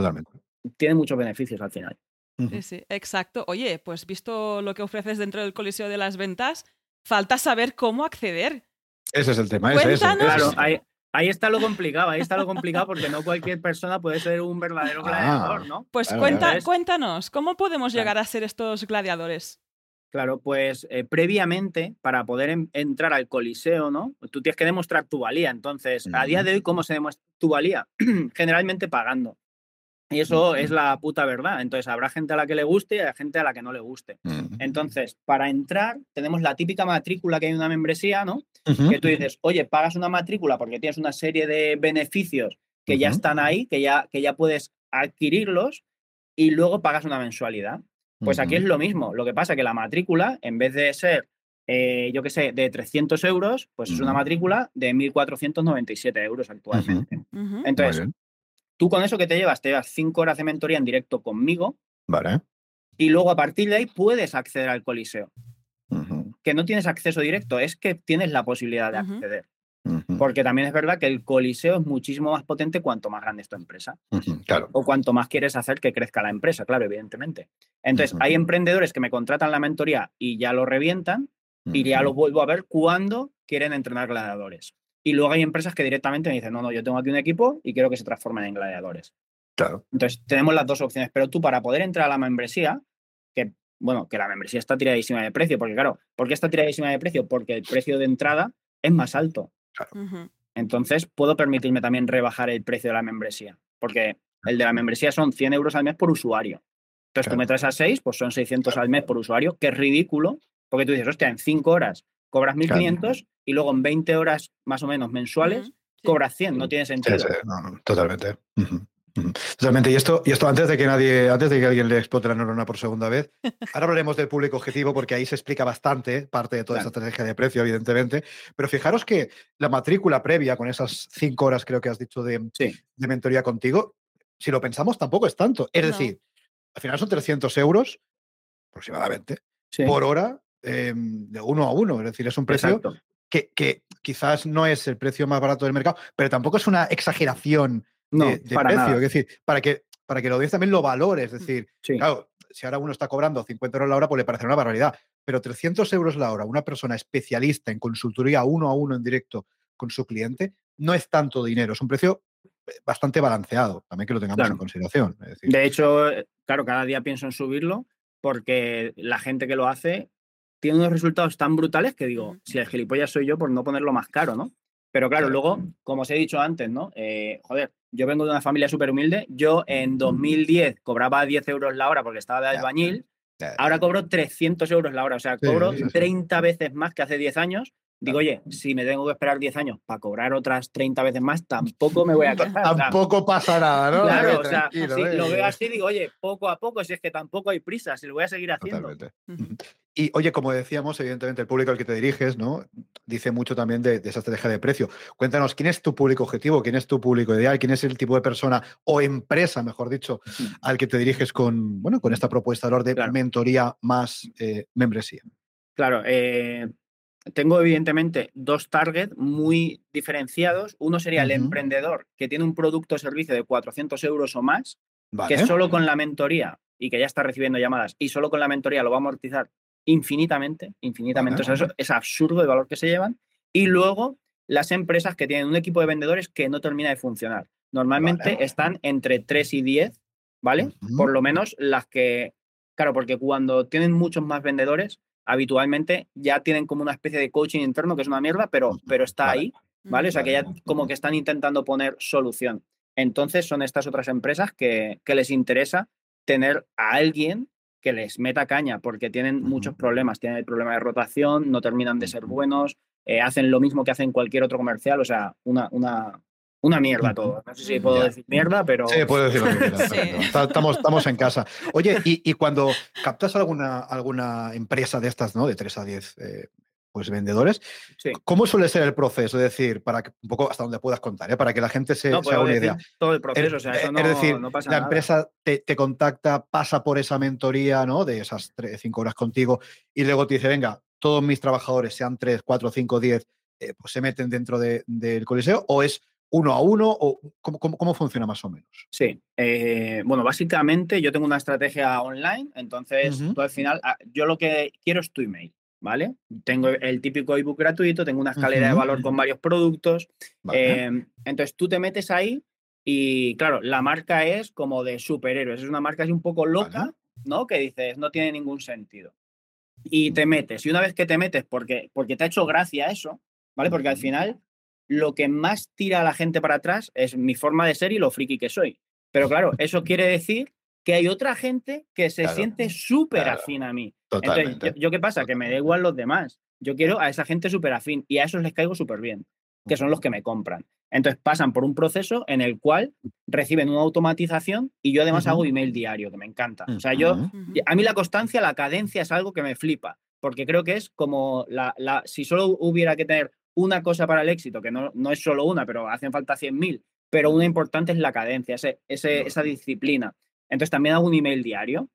[SPEAKER 2] tiene muchos beneficios al final.
[SPEAKER 1] Sí, sí, exacto. Oye, pues visto lo que ofreces dentro del Coliseo de las Ventas, falta saber cómo acceder.
[SPEAKER 3] Ese es el tema.
[SPEAKER 2] Claro, ahí, está lo complicado, ahí está lo complicado porque no cualquier persona puede ser un verdadero ah. gladiador, ¿no?
[SPEAKER 1] Pues cuéntanos, ¿cómo podemos llegar a ser estos gladiadores?
[SPEAKER 2] Claro, pues eh, previamente, para poder entrar al coliseo, ¿no? Tú tienes que demostrar tu valía. Entonces, a día de hoy, ¿cómo se demuestra tu valía? Generalmente pagando. Y eso es la puta verdad. Entonces, habrá gente a la que le guste y habrá gente a la que no le guste. Entonces, para entrar, tenemos la típica matrícula que hay en una membresía, ¿no? Que tú dices, oye, pagas una matrícula porque tienes una serie de beneficios que ya están ahí, que ya, que ya puedes adquirirlos y luego pagas una mensualidad. Pues aquí es lo mismo. Lo que pasa es que la matrícula, en vez de ser, eh, yo qué sé, de 300 euros, pues es una matrícula de 1.497 euros actualmente. Entonces, tú con eso que te llevas, te llevas 5 horas de mentoría en directo conmigo.
[SPEAKER 3] Vale.
[SPEAKER 2] Y luego a partir de ahí puedes acceder al coliseo. Que no tienes acceso directo, es que tienes la posibilidad de acceder. Porque también es verdad que el coliseo es muchísimo más potente cuanto más grande es tu empresa.
[SPEAKER 3] claro.
[SPEAKER 2] O cuanto más quieres hacer que crezca la empresa, claro, evidentemente. Entonces, hay emprendedores que me contratan la mentoría y ya lo revientan y ya lo vuelvo a ver cuando quieren entrenar gladiadores. Y luego hay empresas que directamente me dicen, no, no, yo tengo aquí un equipo y quiero que se transformen en gladiadores.
[SPEAKER 3] Claro.
[SPEAKER 2] Entonces, tenemos las dos opciones, pero tú para poder entrar a la membresía, que bueno, que la membresía está tiradísima de precio, porque claro, ¿por qué está tiradísima de precio? Porque el precio de entrada es más alto. Entonces, puedo permitirme también rebajar el precio de la membresía, porque el de la membresía son 100 euros al mes por usuario. Entonces, tú me traes a 6, pues son 600 al mes por usuario, que es ridículo, porque tú dices, hostia, en 5 horas cobras 1.500 y luego en 20 horas más o menos mensuales cobras 100, no tiene sentido.
[SPEAKER 3] totalmente. Totalmente. Y esto, y esto antes de que nadie, antes de que alguien le explote la neurona por segunda vez, ahora hablaremos del público objetivo, porque ahí se explica bastante parte de toda esta estrategia de precio, evidentemente. Pero fijaros que la matrícula previa, con esas cinco horas, creo que has dicho, de, de mentoría contigo, si lo pensamos, tampoco es tanto. Es decir, al final son 300 euros aproximadamente por hora em, de uno a uno. Es decir, es un precio que, que, quizás no es el precio más barato del mercado, pero tampoco es una exageración de, precio. Es decir, para que, para que la audiencia también lo valore. Es mm, decir, claro, si ahora uno está cobrando 50 euros la hora, pues le parece una barbaridad. Pero 300 euros la hora, una persona especialista en consultoría uno a uno en directo con su cliente, no es tanto dinero. Es un precio eh, bastante balanceado, también que lo tengamos en consideración.
[SPEAKER 2] De hecho, eh, claro, cada día pienso en subirlo porque la gente que lo hace tiene unos resultados tan brutales que digo, si el gilipollas soy yo por no ponerlo más caro, ¿no? Pero claro, luego, como os he dicho antes, ¿no? Eh, joder, yo vengo de una familia súper humilde. Yo en 2010 cobraba 10 euros la hora porque estaba de albañil. Ahora cobro 300 euros la hora. O sea, cobro 30 veces más que hace 10 años Digo, oye, si me tengo que esperar 10 años para cobrar otras 30 veces más, tampoco me voy a
[SPEAKER 3] quejar. tampoco pasa nada, ¿no?
[SPEAKER 2] Claro, o sea, si lo veo así, digo, oye, poco a poco, si es que tampoco hay prisa, si lo voy a seguir haciendo.
[SPEAKER 3] Y oye, como decíamos, evidentemente el público al que te diriges, ¿no? Dice mucho también de, esa estrategia de precio. Cuéntanos, ¿quién es tu público objetivo? ¿Quién es tu público ideal? ¿Quién es el tipo de persona o empresa, mejor dicho, al que te diriges con, bueno, con esta propuesta de mentoría más eh, membresía?
[SPEAKER 2] Claro, eh, tengo evidentemente dos targets muy diferenciados. Uno sería el emprendedor que tiene un producto o servicio de 400 euros o más, que solo con la mentoría y que ya está recibiendo llamadas y solo con la mentoría lo va a amortizar infinitamente, infinitamente. eso es absurdo el valor que se llevan. Y luego las empresas que tienen un equipo de vendedores que no termina de funcionar. Normalmente están entre 3 y 10, ¿vale? Por lo menos las que, claro, porque cuando tienen muchos más vendedores, habitualmente ya tienen como una especie de coaching interno que es una mierda, pero, pero está ahí, ¿vale? O sea que ya como que están intentando poner solución. Entonces son estas otras empresas que, que les interesa tener a alguien que les meta caña porque tienen muchos problemas. Tienen el problema de rotación, no terminan de ser buenos, eh, hacen lo mismo que hacen cualquier otro comercial, o sea, una, una, una mierda todo. No sé si puedo decir mierda, pero.
[SPEAKER 3] Sí, puedo decirlo. Estamos, estamos en casa. Oye, y, cuando captas alguna, alguna empresa de estas, ¿no? De 3 a 10 eh, pues, vendedores, ¿cómo suele ser el proceso? Es decir, para que, un poco hasta donde puedas contar, ¿eh? para que la gente se, haga una idea.
[SPEAKER 2] Todo el proceso, o sea, eso no,
[SPEAKER 3] es decir,
[SPEAKER 2] pasa
[SPEAKER 3] la empresa te, contacta, pasa por esa mentoría, ¿no? De esas 3, 5 horas contigo, y luego te dice, venga, todos mis trabajadores, sean 3, 4, 5, 10, pues se meten dentro del coliseo, o es uno a uno o cómo, cómo, funciona más o menos?
[SPEAKER 2] Sí, eh, bueno, básicamente yo tengo una estrategia online, entonces al final ah, yo lo que quiero es tu email, ¿vale? Tengo el típico ebook gratuito, tengo una escalera de valor con varios productos, em, entonces tú te metes ahí y claro, la marca es como de superhéroes, es una marca así un poco loca, ¿no? Que dices, no tiene ningún sentido. Y te metes, y una vez que te metes, porque, porque te ha hecho gracia eso, ¿vale? Porque al final lo que más tira a la gente para atrás es mi forma de ser y lo friki que soy. Pero claro, eso quiere decir que hay otra gente que se siente súper afín a mí. Entonces, yo, qué pasa? Que me da igual los demás. Yo quiero a esa gente súper afín y a esos les caigo súper bien, que son los que me compran. Entonces pasan por un proceso en el cual reciben una automatización y yo además hago email diario, que me encanta. O sea, yo, a mí la constancia, la cadencia es algo que me flipa, porque creo que es como la, la si solo hubiera que tener una cosa para el éxito, que no, no es solo una, pero hacen falta 100.000, pero una importante es la cadencia, ese, esa disciplina. Entonces también hago un email diario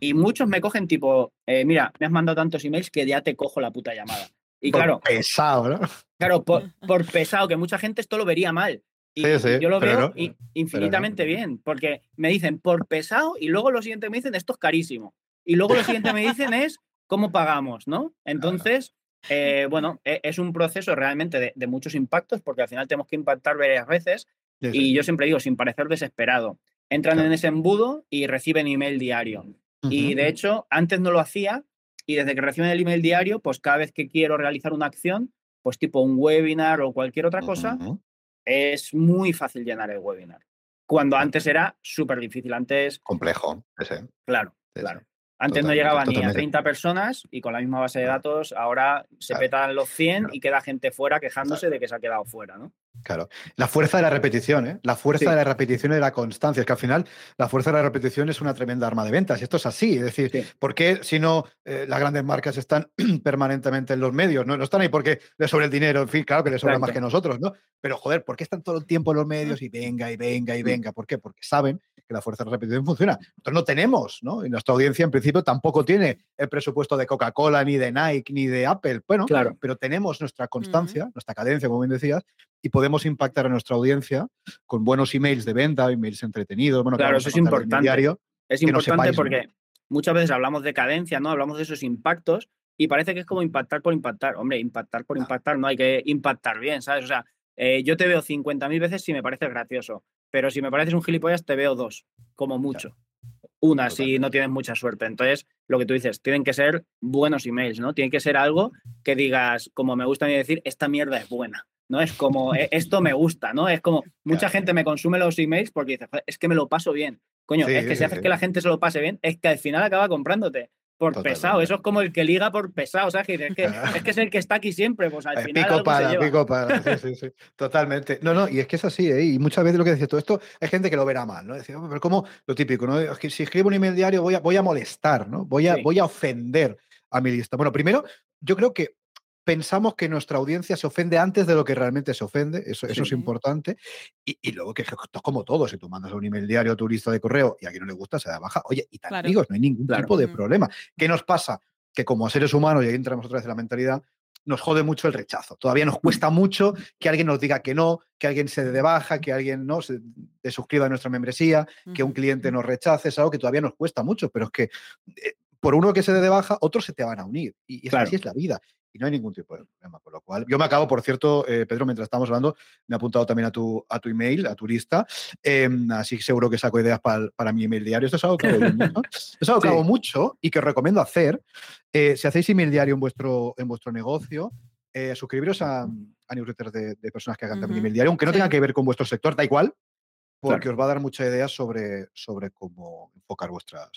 [SPEAKER 2] y muchos me cogen tipo, eh, mira, me has mandado tantos emails que ya te cojo la puta llamada. Y
[SPEAKER 3] por
[SPEAKER 2] claro.
[SPEAKER 3] Pesado, ¿no?
[SPEAKER 2] Claro, por, pesado, que mucha gente esto lo vería mal. Y, yo lo veo infinitamente bien, porque me dicen por pesado y luego lo siguiente me dicen esto es carísimo. Y luego lo siguiente me dicen es cómo pagamos, ¿no? Entonces, eh, bueno, e, es un proceso realmente de, muchos impactos porque al final tenemos que impactar varias veces y yo siempre digo, sin parecer desesperado, entran en ese embudo y reciben email diario. Y de hecho, antes no lo hacía y desde que reciben el email diario, pues cada vez que quiero realizar una acción, pues tipo un webinar o cualquier otra cosa, es muy fácil llenar el webinar. Cuando antes era súper difícil, antes...
[SPEAKER 3] Complejo, ese.
[SPEAKER 2] Claro, claro. Antes no llegaban ni a 30 personas y con la misma base de datos ahora se petan los 100 y queda gente fuera quejándose de que se ha quedado fuera, ¿no?
[SPEAKER 3] Claro. La fuerza de la repetición, ¿eh? La fuerza de la repetición y de la constancia. Es que al final la fuerza de la repetición es una tremenda arma de ventas. Y esto es así. Es decir, ¿por qué si no eh, las grandes marcas están permanentemente en los medios? ¿no? no están ahí porque les sobra el dinero. En fin, claro que les sobra más que nosotros, ¿no? Pero joder, ¿por qué están todo el tiempo en los medios y venga y venga y venga? ¿Por qué? Porque saben que la fuerza de la repetición funciona. Nosotros no tenemos, ¿no? Y nuestra audiencia en principio tampoco tiene el presupuesto de Coca-Cola, ni de Nike, ni de Apple. Bueno, claro. pero tenemos nuestra constancia, nuestra cadencia, como bien decías, y podemos impactar a nuestra audiencia con buenos emails de venta, emails entretenidos. Bueno,
[SPEAKER 2] claro, eso es importante. Diario, es importante porque muchas veces hablamos de cadencia, ¿no? Hablamos de esos impactos y parece que es como impactar por impactar. Hombre, impactar por impactar, no hay que impactar bien, ¿sabes? O sea, eh, yo te veo 50.000 veces si me pareces gracioso, pero si me pareces un gilipollas te veo dos, como mucho. Una, si no tienes mucha suerte. Entonces, lo que tú dices, tienen que ser buenos emails, ¿no? Tiene que ser algo que digas, como me gusta a mí decir, esta mierda es buena. ¿No? Es como, e, esto me gusta, ¿no? Es como, mucha gente me consume los emails porque dice, es que me lo paso bien. Coño, es que si haces que la gente se lo pase bien, es que al final acaba comprándote por pesado. Eso es como el que liga por pesado, sea, es que, es que es el que está aquí siempre, pues al final.
[SPEAKER 3] Pico para, pico para. Sí, sí, sí. Totalmente. No, no, y es que es así, ¿eh? Y muchas veces lo que decía todo esto, hay gente que lo verá mal, ¿no? Decir, pero como lo típico, ¿no? Es que si escribo un email diario voy a, voy a molestar, ¿no? Voy a, voy a ofender a mi lista. Bueno, primero, yo creo que pensamos que nuestra audiencia se ofende antes de lo que realmente se ofende, eso, eso es importante. Y, luego que esto es como todo, si tú mandas un email diario a tu lista de correo y a quien no le gusta, se da baja. Oye, y tan amigos, no hay ningún tipo de problema. ¿Qué nos pasa? Que como seres humanos, y ahí entramos otra vez en la mentalidad, nos jode mucho el rechazo. Todavía nos cuesta mucho que alguien nos diga que no, que alguien se dé de baja, que alguien no se suscriba a nuestra membresía, que un cliente nos rechace, es algo que todavía nos cuesta mucho, pero es que eh, por uno que se dé de baja, otros se te van a unir. Y, así es la vida y no hay ningún tipo de problema. Con lo cual, yo me acabo, por cierto, eh, Pedro, mientras estamos hablando, me he apuntado también a tu, a tu email, a tu lista, em, así que seguro que saco ideas para, mi email diario. Esto es algo que hago, mucho, es algo que hago mucho y que os recomiendo hacer. Eh, si hacéis email diario en vuestro, en vuestro negocio, eh, suscribiros a, a newsletters de, personas que hagan también email diario, aunque no tenga que ver con vuestro sector, da igual, porque os va a dar muchas ideas sobre, sobre cómo enfocar vuestras.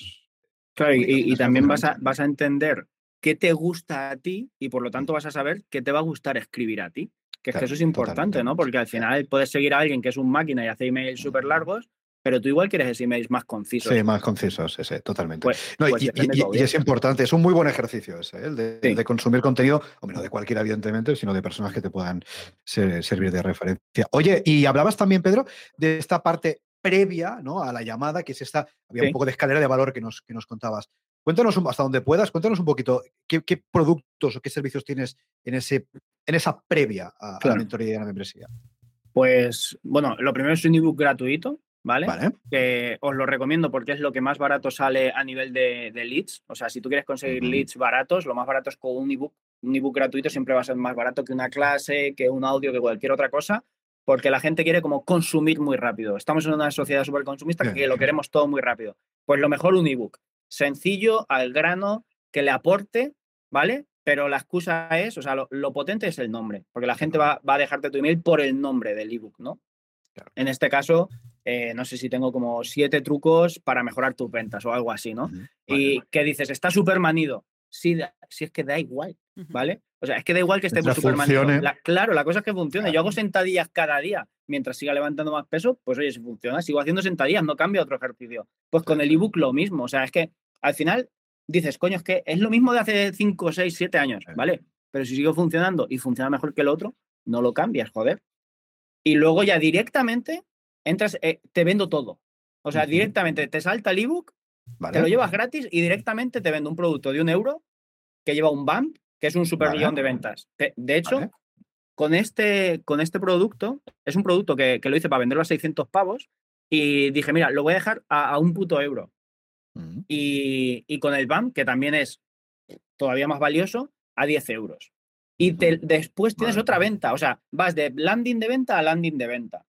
[SPEAKER 2] Claro, y, también vas a, vas a entender qué te gusta a ti y por lo tanto vas a saber qué te va a gustar escribir a ti. Que es que eso es importante, ¿no? Porque al final puedes seguir a alguien que es un máquina y hace emails súper largos, pero tú igual quieres emails más concisos.
[SPEAKER 3] Sí, más concisos, ese, totalmente. Pues, pues y, es importante, es un muy buen ejercicio ese, ¿eh? el de, consumir contenido, o menos de cualquiera, evidentemente, sino de personas que te puedan servir de referencia. Oye, y hablabas también, Pedro, de esta parte previa ¿no? a la llamada, que es esta, había un poco de escalera de valor que nos, que nos contabas. Cuéntanos hasta donde puedas, cuéntanos un poquito qué, productos o qué servicios tienes en, ese, en esa previa a, la mentoría y a la membresía.
[SPEAKER 2] Pues, bueno, lo primero es un ebook gratuito, ¿vale? Que os lo recomiendo porque es lo que más barato sale a nivel de, leads. O sea, si tú quieres conseguir leads baratos, lo más barato es con un ebook. Un ebook gratuito siempre va a ser más barato que una clase, que un audio, que cualquier otra cosa, porque la gente quiere como consumir muy rápido. Estamos en una sociedad súper consumista que lo queremos todo muy rápido. Pues lo mejor un ebook sencillo, al grano, que le aporte, ¿vale? Pero la excusa es, o sea, lo, potente es el nombre, porque la gente va, a dejarte tu email por el nombre del ebook, ¿no? En este caso, eh, no sé si tengo como siete trucos para mejorar tus ventas o algo así, ¿no? y que dices, está súper manido. Sí, si es que da igual, ¿vale? O sea, es que da igual que esté súper claro, la cosa es que funcione. Yo hago sentadillas cada día mientras siga levantando más peso, pues oye, si funciona, sigo haciendo sentadillas, no cambio otro ejercicio. Pues con el ebook lo mismo. O sea, es que al final dices, coño, es que es lo mismo de hace 5, 6, 7 años, ¿vale? Pero si sigue funcionando y funciona mejor que el otro, no lo cambias, joder. Y luego ya directamente entras, eh, te vendo todo. O sea, directamente te salta el ebook, te lo llevas gratis y directamente te vendo un producto de un euro que lleva un BAMP, que es un super millón de ventas. De, hecho, con, este, con este producto, es un producto que, lo hice para venderlo a 600 pavos y dije, mira, lo voy a dejar a un puto euro y, con el BAM, que también es todavía más valioso, a 10 euros. Y después tienes otra venta, o sea, vas de landing de venta a landing de venta.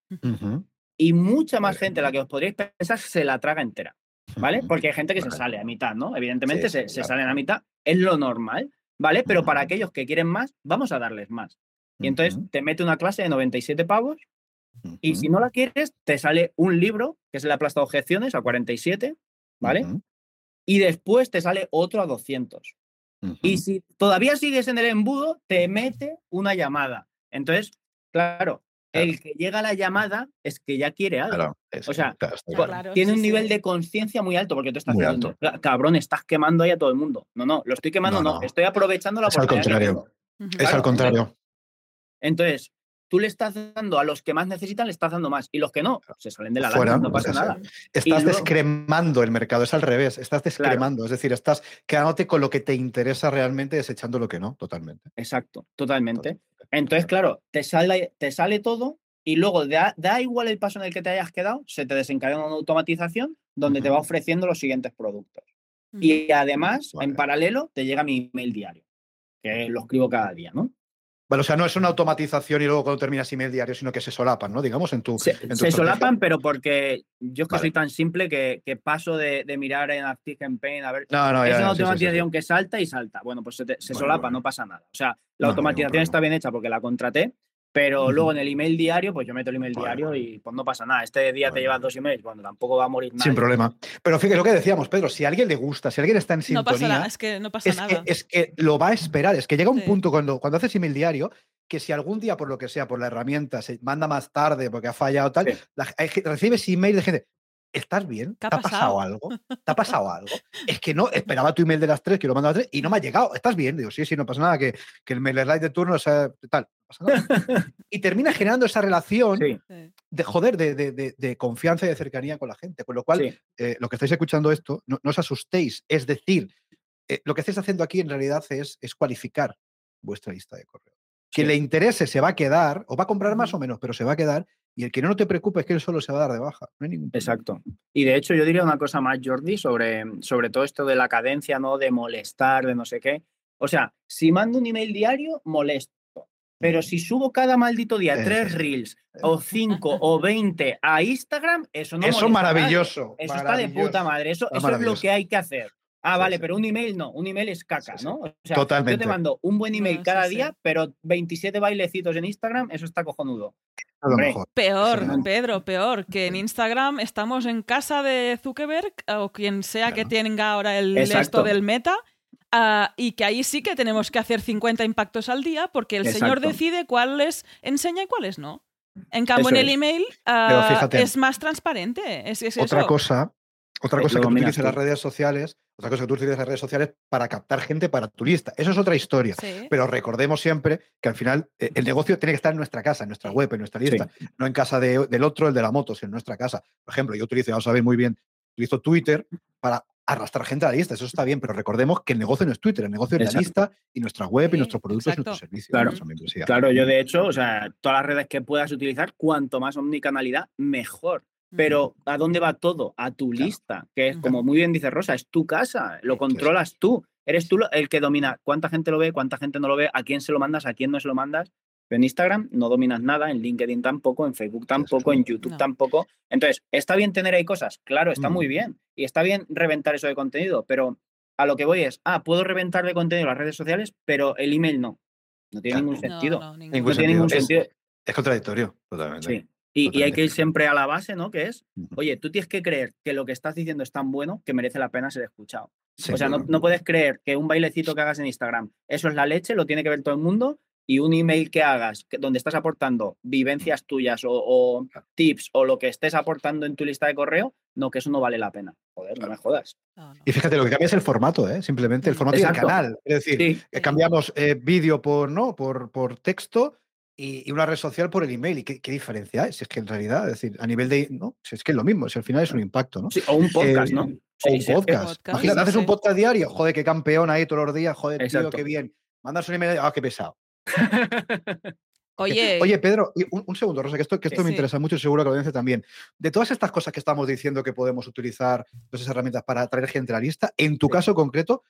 [SPEAKER 2] Y mucha más gente, la que os podríais pensar, se la traga entera, ¿vale? Porque hay gente que se sale a mitad, ¿no? Evidentemente se, salen a mitad, es lo normal, ¿vale? Pero para aquellos que quieren más, vamos a darles más. Y entonces te mete una clase de 97 pavos y si no la quieres, te sale un libro, que es el aplastado objeciones, a 47, ¿vale? Y después te sale otro a 200. Y si todavía sigues en el embudo, te mete una llamada. Entonces, claro, el que llega a la llamada es que ya quiere algo. o sea, tiene un nivel de conciencia muy alto porque tú estás diciendo, cabrón, estás quemando ahí a todo el mundo. No, no, lo estoy quemando, no, estoy aprovechando la
[SPEAKER 3] es Al contrario. Es al contrario.
[SPEAKER 2] Entonces, tú le estás dando a los que más necesitan, le estás dando más. Y los que no, se salen de la Fuera, no pasa nada.
[SPEAKER 3] Estás descremando el mercado, es al revés, estás descremando, es decir, estás quedándote con lo que te interesa realmente, desechando lo que no, totalmente.
[SPEAKER 2] Exacto, totalmente. Entonces, claro, te sale, te sale todo y luego da, igual el paso en el que te hayas quedado, se te desencadena una automatización donde te va ofreciendo los siguientes productos. Y además, en paralelo, te llega mi email diario, que lo escribo cada día, ¿no?
[SPEAKER 3] Bueno, o sea, no es una automatización y luego cuando terminas email diario, sino que se solapan, ¿no? Digamos, en tu.
[SPEAKER 2] Se, se solapan, pero porque yo es que soy tan simple que, paso de, mirar en ActiveCampaign a ver. No, no, es una automatización que salta y salta. Bueno, pues se, solapa, no pasa nada. O sea, la automatización está bien hecha porque la contraté, pero luego en el email diario, pues yo meto el email diario y pues no pasa nada. Este día te llevas dos emails, cuando tampoco va a morir nada.
[SPEAKER 3] Sin problema. Pero fíjate lo que decíamos, Pedro, si a alguien le gusta, si alguien está en sintonía.
[SPEAKER 1] No pasa nada, es que no pasa nada.
[SPEAKER 3] es que lo va a esperar. Es que llega un punto cuando, cuando haces email diario que si algún día, por lo que sea, por la herramienta, se manda más tarde porque ha fallado tal, recibes email de gente. ¿Estás bien? ¿Te ha pasado? algo? ¿Te ha pasado algo? Es que no, esperaba tu email de las tres, que lo mando a las tres, y no me ha llegado. ¿Estás bien? Digo, sí, sí, no pasa nada, que, que el MailerLite de turno, o sea, tal, pasa nada. y termina generando esa relación de joder, de, de, de, confianza y de cercanía con la gente. Con lo cual, eh, lo que estáis escuchando esto, no, os asustéis. Es decir, eh, lo que estáis haciendo aquí en realidad es, es cualificar vuestra lista de correo. Quien le interese se va a quedar, o va a comprar más o menos, pero se va a quedar. Y el que no, te preocupes, que él solo se va a dar de baja. No hay ningún
[SPEAKER 2] Exacto. Y de hecho, yo diría una cosa más, Jordi, sobre, sobre todo esto de la cadencia, ¿no? De molestar, de no sé qué. O sea, si mando un email diario, molesto. Pero si subo cada maldito día tres reels o cinco o veinte a Instagram, eso no
[SPEAKER 3] Eso es maravilloso.
[SPEAKER 2] Eso está de puta madre. Eso, eso es lo que hay que hacer. Ah, vale, pero un email no, un email es caca, ¿no? O sea, Totalmente. Yo te mando un buen email cada día, pero 27 bailecitos en Instagram, eso está cojonudo.
[SPEAKER 1] Peor, Pedro, peor, que en Instagram estamos en casa de Zuckerberg o quien sea que tenga ahora el esto del meta. Ah, y que ahí sí que tenemos que hacer 50 impactos al día porque el señor decide cuáles enseña y cuáles no. En cambio, en el email ah, es más transparente. Es,
[SPEAKER 3] Otra cosa otra cosa que tú utilizas las redes sociales, otra cosa que tú utilizas las redes sociales para captar gente para tu lista. Eso es otra historia. Pero recordemos siempre que al final eh, el negocio tiene que estar en nuestra casa, en nuestra web, en nuestra lista, no en casa del otro, el de la moto, sino en nuestra casa. Por ejemplo, yo utilizo, ya lo sabéis muy bien, utilizo Twitter para arrastrar gente a la lista. Eso está bien, pero recordemos que el negocio no es Twitter, el negocio es la lista y nuestra web y nuestros productos y nuestros servicios.
[SPEAKER 2] Claro, claro, yo de hecho, o sea, todas las redes que puedas utilizar, cuanto más omnicanalidad, mejor. Pero ¿a dónde va todo? A tu lista, que es como muy bien dice Rosa, es tu casa, lo controlas tú. Eres tú el que domina cuánta gente lo ve, cuánta gente no lo ve, a quién se lo mandas, a quién no se lo mandas. Pero en Instagram no dominas nada, en LinkedIn tampoco, en Facebook tampoco, en YouTube tampoco. Entonces, ¿está bien tener ahí cosas? Claro, está muy bien. Y está bien reventar eso de contenido, pero a lo que voy es, ah, puedo reventar de contenido las redes sociales, pero el email no. No tiene ningún sentido. No, tiene ningún sentido.
[SPEAKER 3] Es, contradictorio, totalmente.
[SPEAKER 2] Sí. Y, hay que ir siempre a la base, ¿no? Que es, oye, tú tienes que creer que lo que estás diciendo es tan bueno que merece la pena ser escuchado. o sea, no, puedes creer que un bailecito que hagas en Instagram, eso es la leche, lo tiene que ver todo el mundo, y un email que hagas donde estás aportando vivencias tuyas o, tips o lo que estés aportando en tu lista de correo, no, que eso no vale la pena. Joder, no me jodas.
[SPEAKER 3] Y fíjate, lo que cambia es el formato, ¿eh? simplemente el formato del canal. Es decir, cambiamos eh, vídeo por, ¿no? por, por texto y, una red social por el email. ¿Y qué, diferencia es? Es que en realidad, es decir, a nivel de. ¿no? es que es lo mismo, si al final es un impacto, ¿no?
[SPEAKER 2] Sí, o un podcast, ¿no?
[SPEAKER 3] O un podcast. Imagínate, haces un podcast diario, joder, qué campeón ahí todos los días, joder, tío, qué bien. Mandas un email, ah, qué pesado.
[SPEAKER 1] Oye,
[SPEAKER 3] Oye, Pedro, un, segundo, Rosa, que esto, que esto me interesa mucho y seguro que lo audiencia también. De todas estas cosas que estamos diciendo que podemos utilizar, todas esas herramientas para atraer gente a la lista, en tu caso concreto,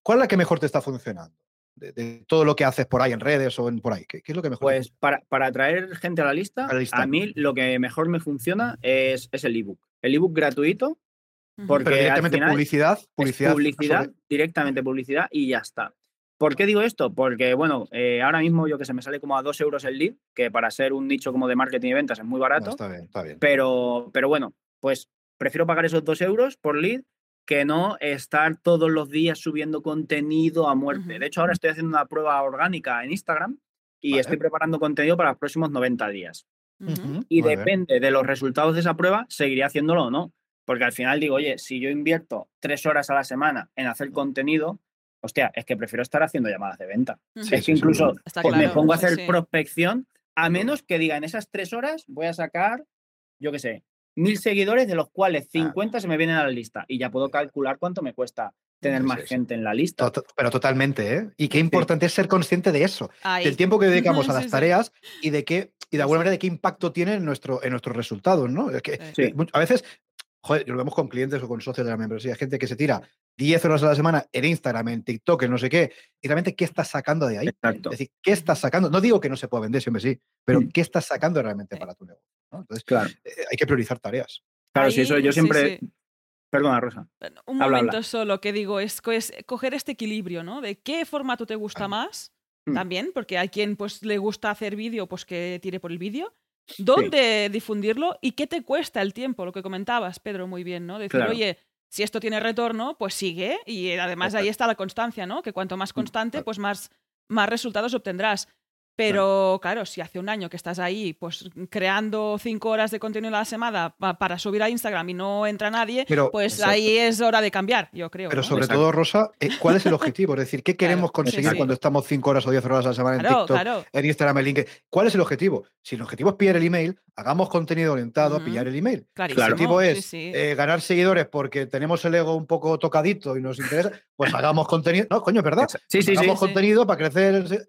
[SPEAKER 3] ¿cuál es la que mejor te está funcionando? De, todo lo que haces por ahí en redes o en, por ahí? ¿Qué, es lo que mejor?
[SPEAKER 2] Pues para, para atraer gente a la, lista, a mí lo que mejor me funciona es, es el ebook. El ebook gratuito. Porque
[SPEAKER 3] directamente publicidad,
[SPEAKER 2] publicidad. publicidad, directamente publicidad y ya está. ¿Por qué digo esto? Porque, bueno, eh, ahora mismo yo que se me sale como a dos euros el lead, que para ser un nicho como de marketing y ventas es muy barato.
[SPEAKER 3] está bien, está bien.
[SPEAKER 2] Pero, pero bueno, pues prefiero pagar esos dos euros por lead que no estar todos los días subiendo contenido a muerte. De hecho, ahora estoy haciendo una prueba orgánica en Instagram y estoy preparando contenido para los próximos 90 días. Y depende de los resultados de esa prueba, seguiré haciéndolo o no. Porque al final digo, oye, si yo invierto tres horas a la semana en hacer contenido, hostia, es que prefiero estar haciendo llamadas de venta. es que incluso me pongo a hacer prospección, a menos que diga en esas tres horas voy a sacar, yo qué sé, mil seguidores, de los cuales 50 se me vienen a la lista y ya puedo calcular cuánto me cuesta tener más gente en la lista.
[SPEAKER 3] Pero totalmente, ¿eh? Y qué importante es ser consciente de eso, del tiempo que dedicamos a las tareas y de qué, y de alguna manera de qué impacto tiene en, nuestro, en nuestros resultados, ¿no? Es que a veces joder, lo vemos con clientes o con socios de la membresía, gente que se tira 10 horas a la semana en Instagram, en TikTok, en no sé qué, y realmente qué estás sacando de ahí. Exacto. Es decir, ¿qué estás sacando? No digo que no se pueda vender, siempre sí, pero mm. ¿qué estás sacando realmente para tu negocio? Entonces, claro. Eh, hay que priorizar tareas.
[SPEAKER 2] Claro, si eso yo siempre... Perdona, Rosa.
[SPEAKER 1] Un momento solo que digo, es, coger este equilibrio, ¿no? De qué formato te gusta más, mm. también, porque hay quien pues le gusta hacer vídeo, pues que tire por el vídeo. ¿Dónde difundirlo y qué te cuesta el tiempo? Lo que comentabas, Pedro, muy bien, ¿no? Decir, oye, si esto tiene retorno, pues sigue. Y además ahí está la constancia, ¿no? Que cuanto más mm, constante, pues más, más resultados obtendrás. Pero claro, si hace un año que estás ahí, pues creando cinco horas de contenido a la semana para subir a Instagram y no entra nadie, pues ahí es hora de cambiar, yo creo.
[SPEAKER 3] Pero sobre todo, Rosa, eh, ¿cuál es el objetivo? Es decir, ¿qué queremos conseguir cuando estamos cinco horas o diez horas a la semana en TikTok, en Instagram, en LinkedIn? ¿Cuál es el objetivo? Si el objetivo es pillar el email, hagamos contenido orientado a pillar el email. Si el objetivo es eh, ganar seguidores porque tenemos el ego un poco tocadito y nos interesa, pues hagamos contenido. No, coño, ¿verdad? Sí, sí, hagamos contenido para crecer.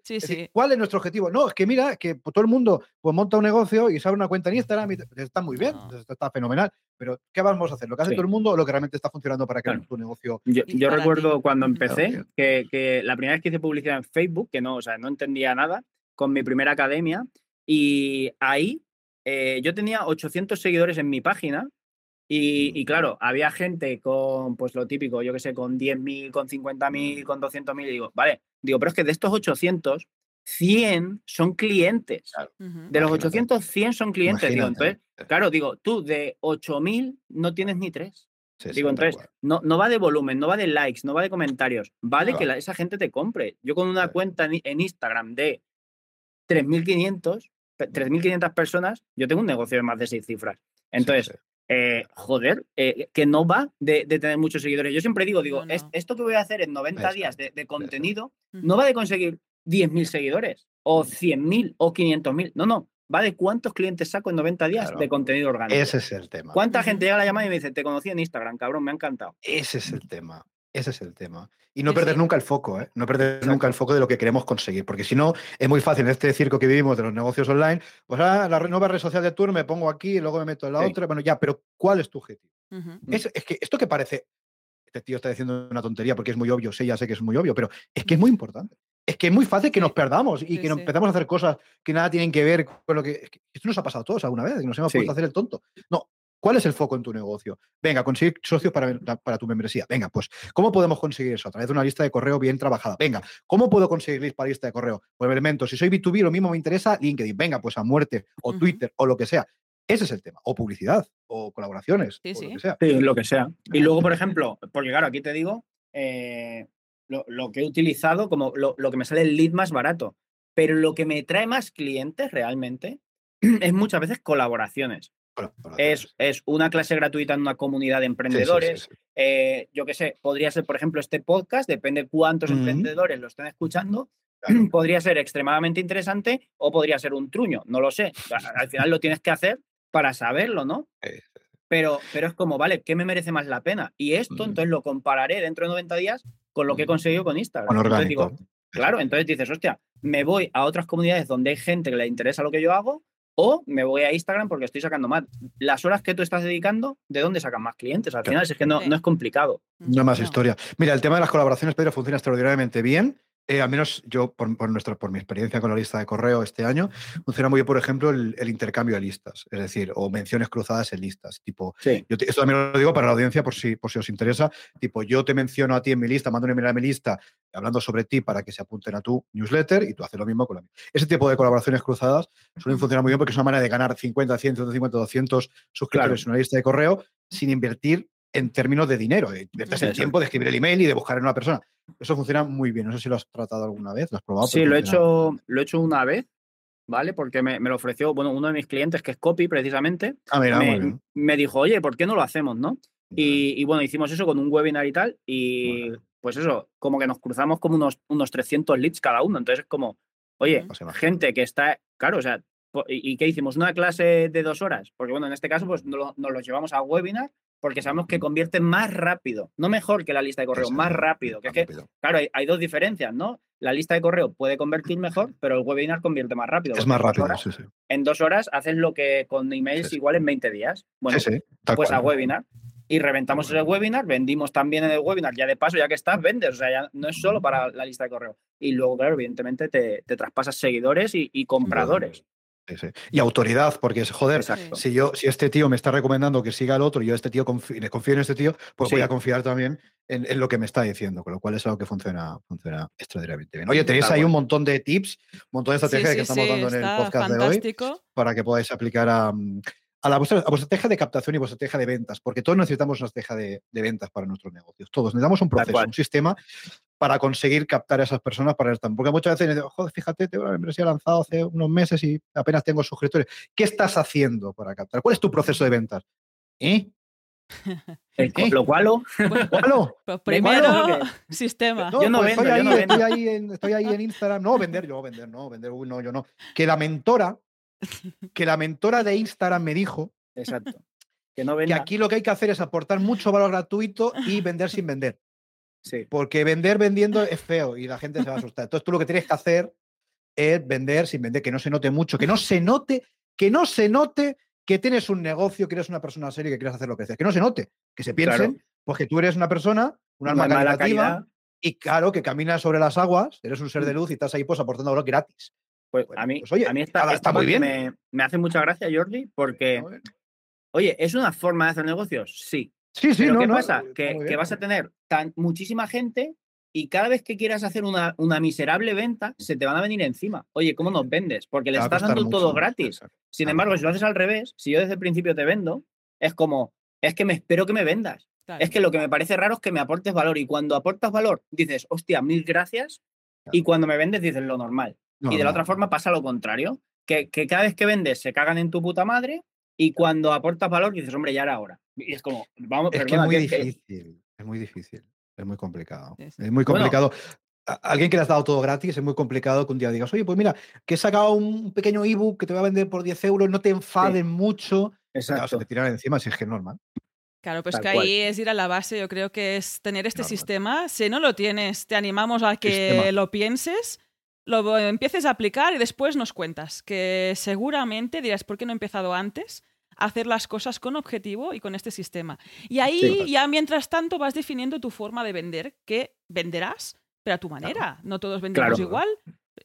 [SPEAKER 3] ¿Cuál es nuestro objetivo? No, es que mira, que todo el mundo pues, monta un negocio y se abre una cuenta en Instagram y está muy bien, está fenomenal. Pero, ¿qué vamos a hacer? ¿Lo que hace todo el mundo o lo que realmente está funcionando para que tu negocio?
[SPEAKER 2] Yo, recuerdo cuando empecé que, la primera vez que hice publicidad en Facebook, que no, o sea, no entendía nada, con mi primera academia, y ahí eh, yo tenía 800 seguidores en mi página y, claro, había gente con, pues lo típico, yo que sé, con 10.000, con 50.000, con 200.000, y digo, vale, digo, pero es que de estos 800, 100 son clientes. de los 800, 100 son clientes. Digo, entonces, claro, digo, tú de 8000 no tienes ni tres. digo, entonces, no, no va de volumen, no va de likes, no va de comentarios, va de que esa gente te compre. Yo con una cuenta en, Instagram de 3500, 3500 personas, yo tengo un negocio de más de seis cifras. Entonces, eh, joder, eh, que no va de, tener muchos seguidores. Yo siempre digo, digo, esto que voy a hacer en 90 días de, de contenido no va de conseguir 10.000 seguidores o 100.000 o 500.000. No, no. Va de cuántos clientes saco en 90 días de contenido orgánico.
[SPEAKER 3] Ese es el tema.
[SPEAKER 2] ¿Cuánta gente llega a la llamada y me dice, te conocí en Instagram, cabrón, me ha encantado?
[SPEAKER 3] Ese es el tema. Ese es el tema. Y no perder nunca el foco, ¿eh? No perder nunca el foco de lo que queremos conseguir. Porque si no, es muy fácil en este circo que vivimos de los negocios online. Pues ah, la nueva red social de Tour me pongo aquí y luego me meto en la otra. Bueno, ya, pero ¿cuál es tu objetivo? es, es, que esto que parece, este tío está diciendo una tontería porque es muy obvio, sé, ya sé que es muy obvio, pero es que es muy importante es que es muy fácil que nos perdamos y que nos empezamos a hacer cosas que nada tienen que ver con lo que, Esto nos ha pasado a todos alguna vez, que nos hemos puesto a hacer el tonto. No, ¿Cuál es el foco en tu negocio? Venga, conseguir socios para, para, tu membresía. Venga, pues, ¿cómo podemos conseguir eso? A través de una lista de correo bien trabajada. Venga, ¿cómo puedo conseguir lista para lista de correo? Pues elementos. Si soy B2B, lo mismo me interesa LinkedIn. Venga, pues a muerte, o Twitter, o lo que sea. Ese es el tema. O publicidad, o colaboraciones, o lo que sea.
[SPEAKER 2] Sí, lo que sea. Y luego, por ejemplo, porque claro, aquí te digo, eh, lo, que he utilizado como lo, que me sale el lead más barato. Pero lo que me trae más clientes realmente es muchas veces colaboraciones. Es, es, una clase gratuita en una comunidad de emprendedores. Eh, yo qué sé, podría ser, por ejemplo, este podcast, depende cuántos emprendedores lo estén escuchando. Podría ser extremadamente interesante o podría ser un truño, no lo sé. Al final lo tienes que hacer para saberlo, ¿no? Pero, pero es como, vale, ¿qué me merece más la pena? Y esto, entonces lo compararé dentro de 90 días con lo que he conseguido con Instagram. claro, entonces dices, hostia, me voy a otras comunidades donde hay gente que le interesa lo que yo hago o me voy a Instagram porque estoy sacando más. Las horas que tú estás dedicando, ¿de dónde sacan más clientes? Al final es que no, no es complicado.
[SPEAKER 3] No más historia. Mira, el tema de las colaboraciones, Pedro, funciona extraordinariamente bien. Eh, al menos yo, por, nuestra, por mi experiencia con la lista de correo este año, funciona muy bien, por ejemplo, el, intercambio de listas, es decir, o menciones cruzadas en listas. Tipo, yo esto también lo digo para la audiencia por si, por si os interesa. Tipo, yo te menciono a ti en mi lista, mando un email a mi lista hablando sobre ti para que se apunten a tu newsletter y tú haces lo mismo con la mía. Ese tipo de colaboraciones cruzadas suelen funcionar muy bien porque es una manera de ganar 50, 100, 150, 200 suscriptores en una lista de correo sin invertir en términos de dinero, de, el tiempo de escribir el email y de buscar en una persona. Eso funciona muy bien. No sé si lo has tratado alguna vez, lo has probado.
[SPEAKER 2] Sí, lo he, hecho, lo he hecho una vez, ¿vale? Porque me, lo ofreció, bueno, uno de mis clientes, que es Copy precisamente,
[SPEAKER 3] ah,
[SPEAKER 2] me, dijo, oye, ¿por qué no lo hacemos, no? Y, bueno, hicimos eso con un webinar y tal, y pues eso, como que nos cruzamos como unos, unos 300 leads cada uno. Entonces es como, oye, pues gente que está, claro, o sea, ¿y qué hicimos? ¿Una clase de dos horas? Porque bueno, en este caso, pues nos lo, llevamos a webinar porque sabemos que convierte más rápido, no mejor que la lista de correo, más rápido. Que es que, claro, hay, dos diferencias, ¿no? La lista de correo puede convertir mejor, pero el webinar convierte más rápido.
[SPEAKER 3] Es más rápido, sí, sí.
[SPEAKER 2] En dos horas haces lo que con emails igual en 20 días. Bueno, pues a webinar. Y reventamos ese webinar, vendimos también en el webinar, ya de paso, ya que estás, vendes, o sea, ya no es solo para la lista de correo. Y luego, claro, evidentemente te, traspasas seguidores y compradores.
[SPEAKER 3] Y autoridad, porque es joder, si yo, si este tío me está recomendando que siga al otro y yo este tío confío, en este tío, pues voy a confiar también en, lo que me está diciendo, con lo cual es algo que funciona, funciona extraordinariamente bien. Oye, tenéis ahí un montón de tips, un montón de estrategias que estamos dando en el podcast de hoy para que podáis aplicar a, a, la vuestra, estrategia de captación y vuestra estrategia de ventas, porque todos necesitamos una estrategia de, ventas para nuestros negocios. Todos necesitamos un proceso, un sistema para conseguir captar a esas personas para estar. Porque muchas veces, joder, fíjate, tengo una membresía lanzado hace unos meses y apenas tengo suscriptores. ¿Qué estás haciendo para captar? ¿Cuál es tu proceso de ventas? ¿Eh?
[SPEAKER 2] ¿Eh? ¿Lo?
[SPEAKER 1] Pues primero, sistema.
[SPEAKER 3] yo no pues vendo, estoy, ahí, Estoy, ahí en, estoy ahí en Instagram. No, vender, yo vender, no, vender, no, yo no. Que la mentora, que la mentora de Instagram me dijo
[SPEAKER 2] Exacto.
[SPEAKER 3] Que, no que aquí lo que hay que hacer es aportar mucho valor gratuito y vender sin vender. Porque vender vendiendo es feo y la gente se va a asustar. Entonces tú lo que tienes que hacer es vender sin vender, que no se note mucho, que no se note, que no se note que tienes un negocio, que eres una persona seria y que quieres hacer lo que haces. Que no se note, que se piensen, pues que tú eres una persona, una alma caritativa y claro, que caminas sobre las aguas, eres un ser de mm. luz y estás ahí pues aportando valor gratis.
[SPEAKER 2] Pues a mí, pues, oye, a mí está, muy bien. Me, me, hace mucha gracia, Jordi, porque, oye, ¿es una forma de hacer negocios? Sí.
[SPEAKER 3] Sí, sí,
[SPEAKER 2] ¿qué pasa? Que, vas a tener tan, muchísima gente y cada vez que quieras hacer una, una, miserable venta, se te van a venir encima. Oye, ¿cómo nos vendes? Porque le estás dando todo gratis. Sin embargo, si lo haces al revés, si yo desde el principio te vendo, es como, es que me espero que me vendas. Es que lo que me parece raro es que me aportes valor. Y cuando aportas valor, dices, hostia, mil gracias. Y cuando me vendes, dices lo normal. y de la otra forma pasa lo contrario. Que, que cada vez que vendes se cagan en tu puta madre y cuando aportas valor dices, hombre, ya era hora. Y es como, vamos,
[SPEAKER 3] es que es muy difícil, es muy difícil, es muy complicado. Es muy complicado. alguien que le has dado todo gratis, es muy complicado que un día digas, oye, pues mira, que he sacado un pequeño ebook que te va a vender por 10 euros, no te enfaden mucho. Exacto. se te tiran encima si es que es normal.
[SPEAKER 1] Claro, pues que ahí es ir a la base, yo creo que es tener este sistema. Si no lo tienes, te animamos a que lo pienses, lo empieces a aplicar y después nos cuentas, que seguramente dirás, ¿por qué no he empezado antes? Hacer las cosas con objetivo y con este sistema. Y ahí ya mientras tanto vas definiendo tu forma de vender, que venderás, pero a tu manera. No todos vendemos igual.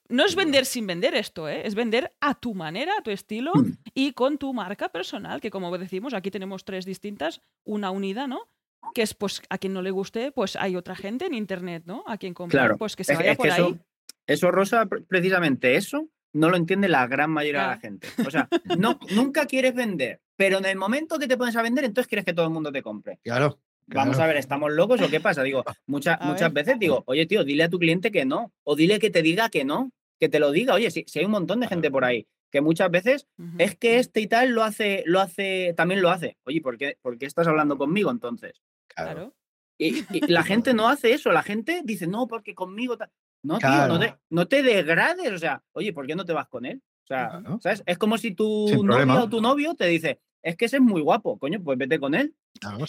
[SPEAKER 1] No es vender sin vender esto, ¿eh? es vender a tu manera, a tu estilo mm. y con tu marca personal, que como decimos, aquí tenemos tres distintas, una unida, ¿no? Que es, pues, a quien no le guste, pues hay otra gente en Internet, ¿no? A quien compra, pues que se vaya por ahí.
[SPEAKER 2] eso, Rosa, precisamente eso no lo entiende la gran mayoría de la gente. O sea, no, nunca quieres vender, pero en el momento que te pones a vender, entonces quieres que todo el mundo te compre.
[SPEAKER 3] Claro.
[SPEAKER 2] Vamos a ver, ¿estamos locos o qué pasa? Digo, muchas, muchas veces digo, oye, tío, dile a tu cliente que no, o dile que te diga que no, que te lo diga. Oye, si, si hay un montón de gente por ahí que muchas veces es que este y tal lo hace, lo hace, también lo hace. Oye, ¿por qué, ¿por qué estás hablando conmigo entonces?
[SPEAKER 1] Claro.
[SPEAKER 2] Y, la gente no hace eso, la gente dice, no, porque conmigo. No, tío, no te, no te, degrades. O sea, oye, ¿por qué no te vas con él? O sea, ¿sabes? Es como si tu novio o tu novio te dice, es que ese es muy guapo, coño, pues vete con él.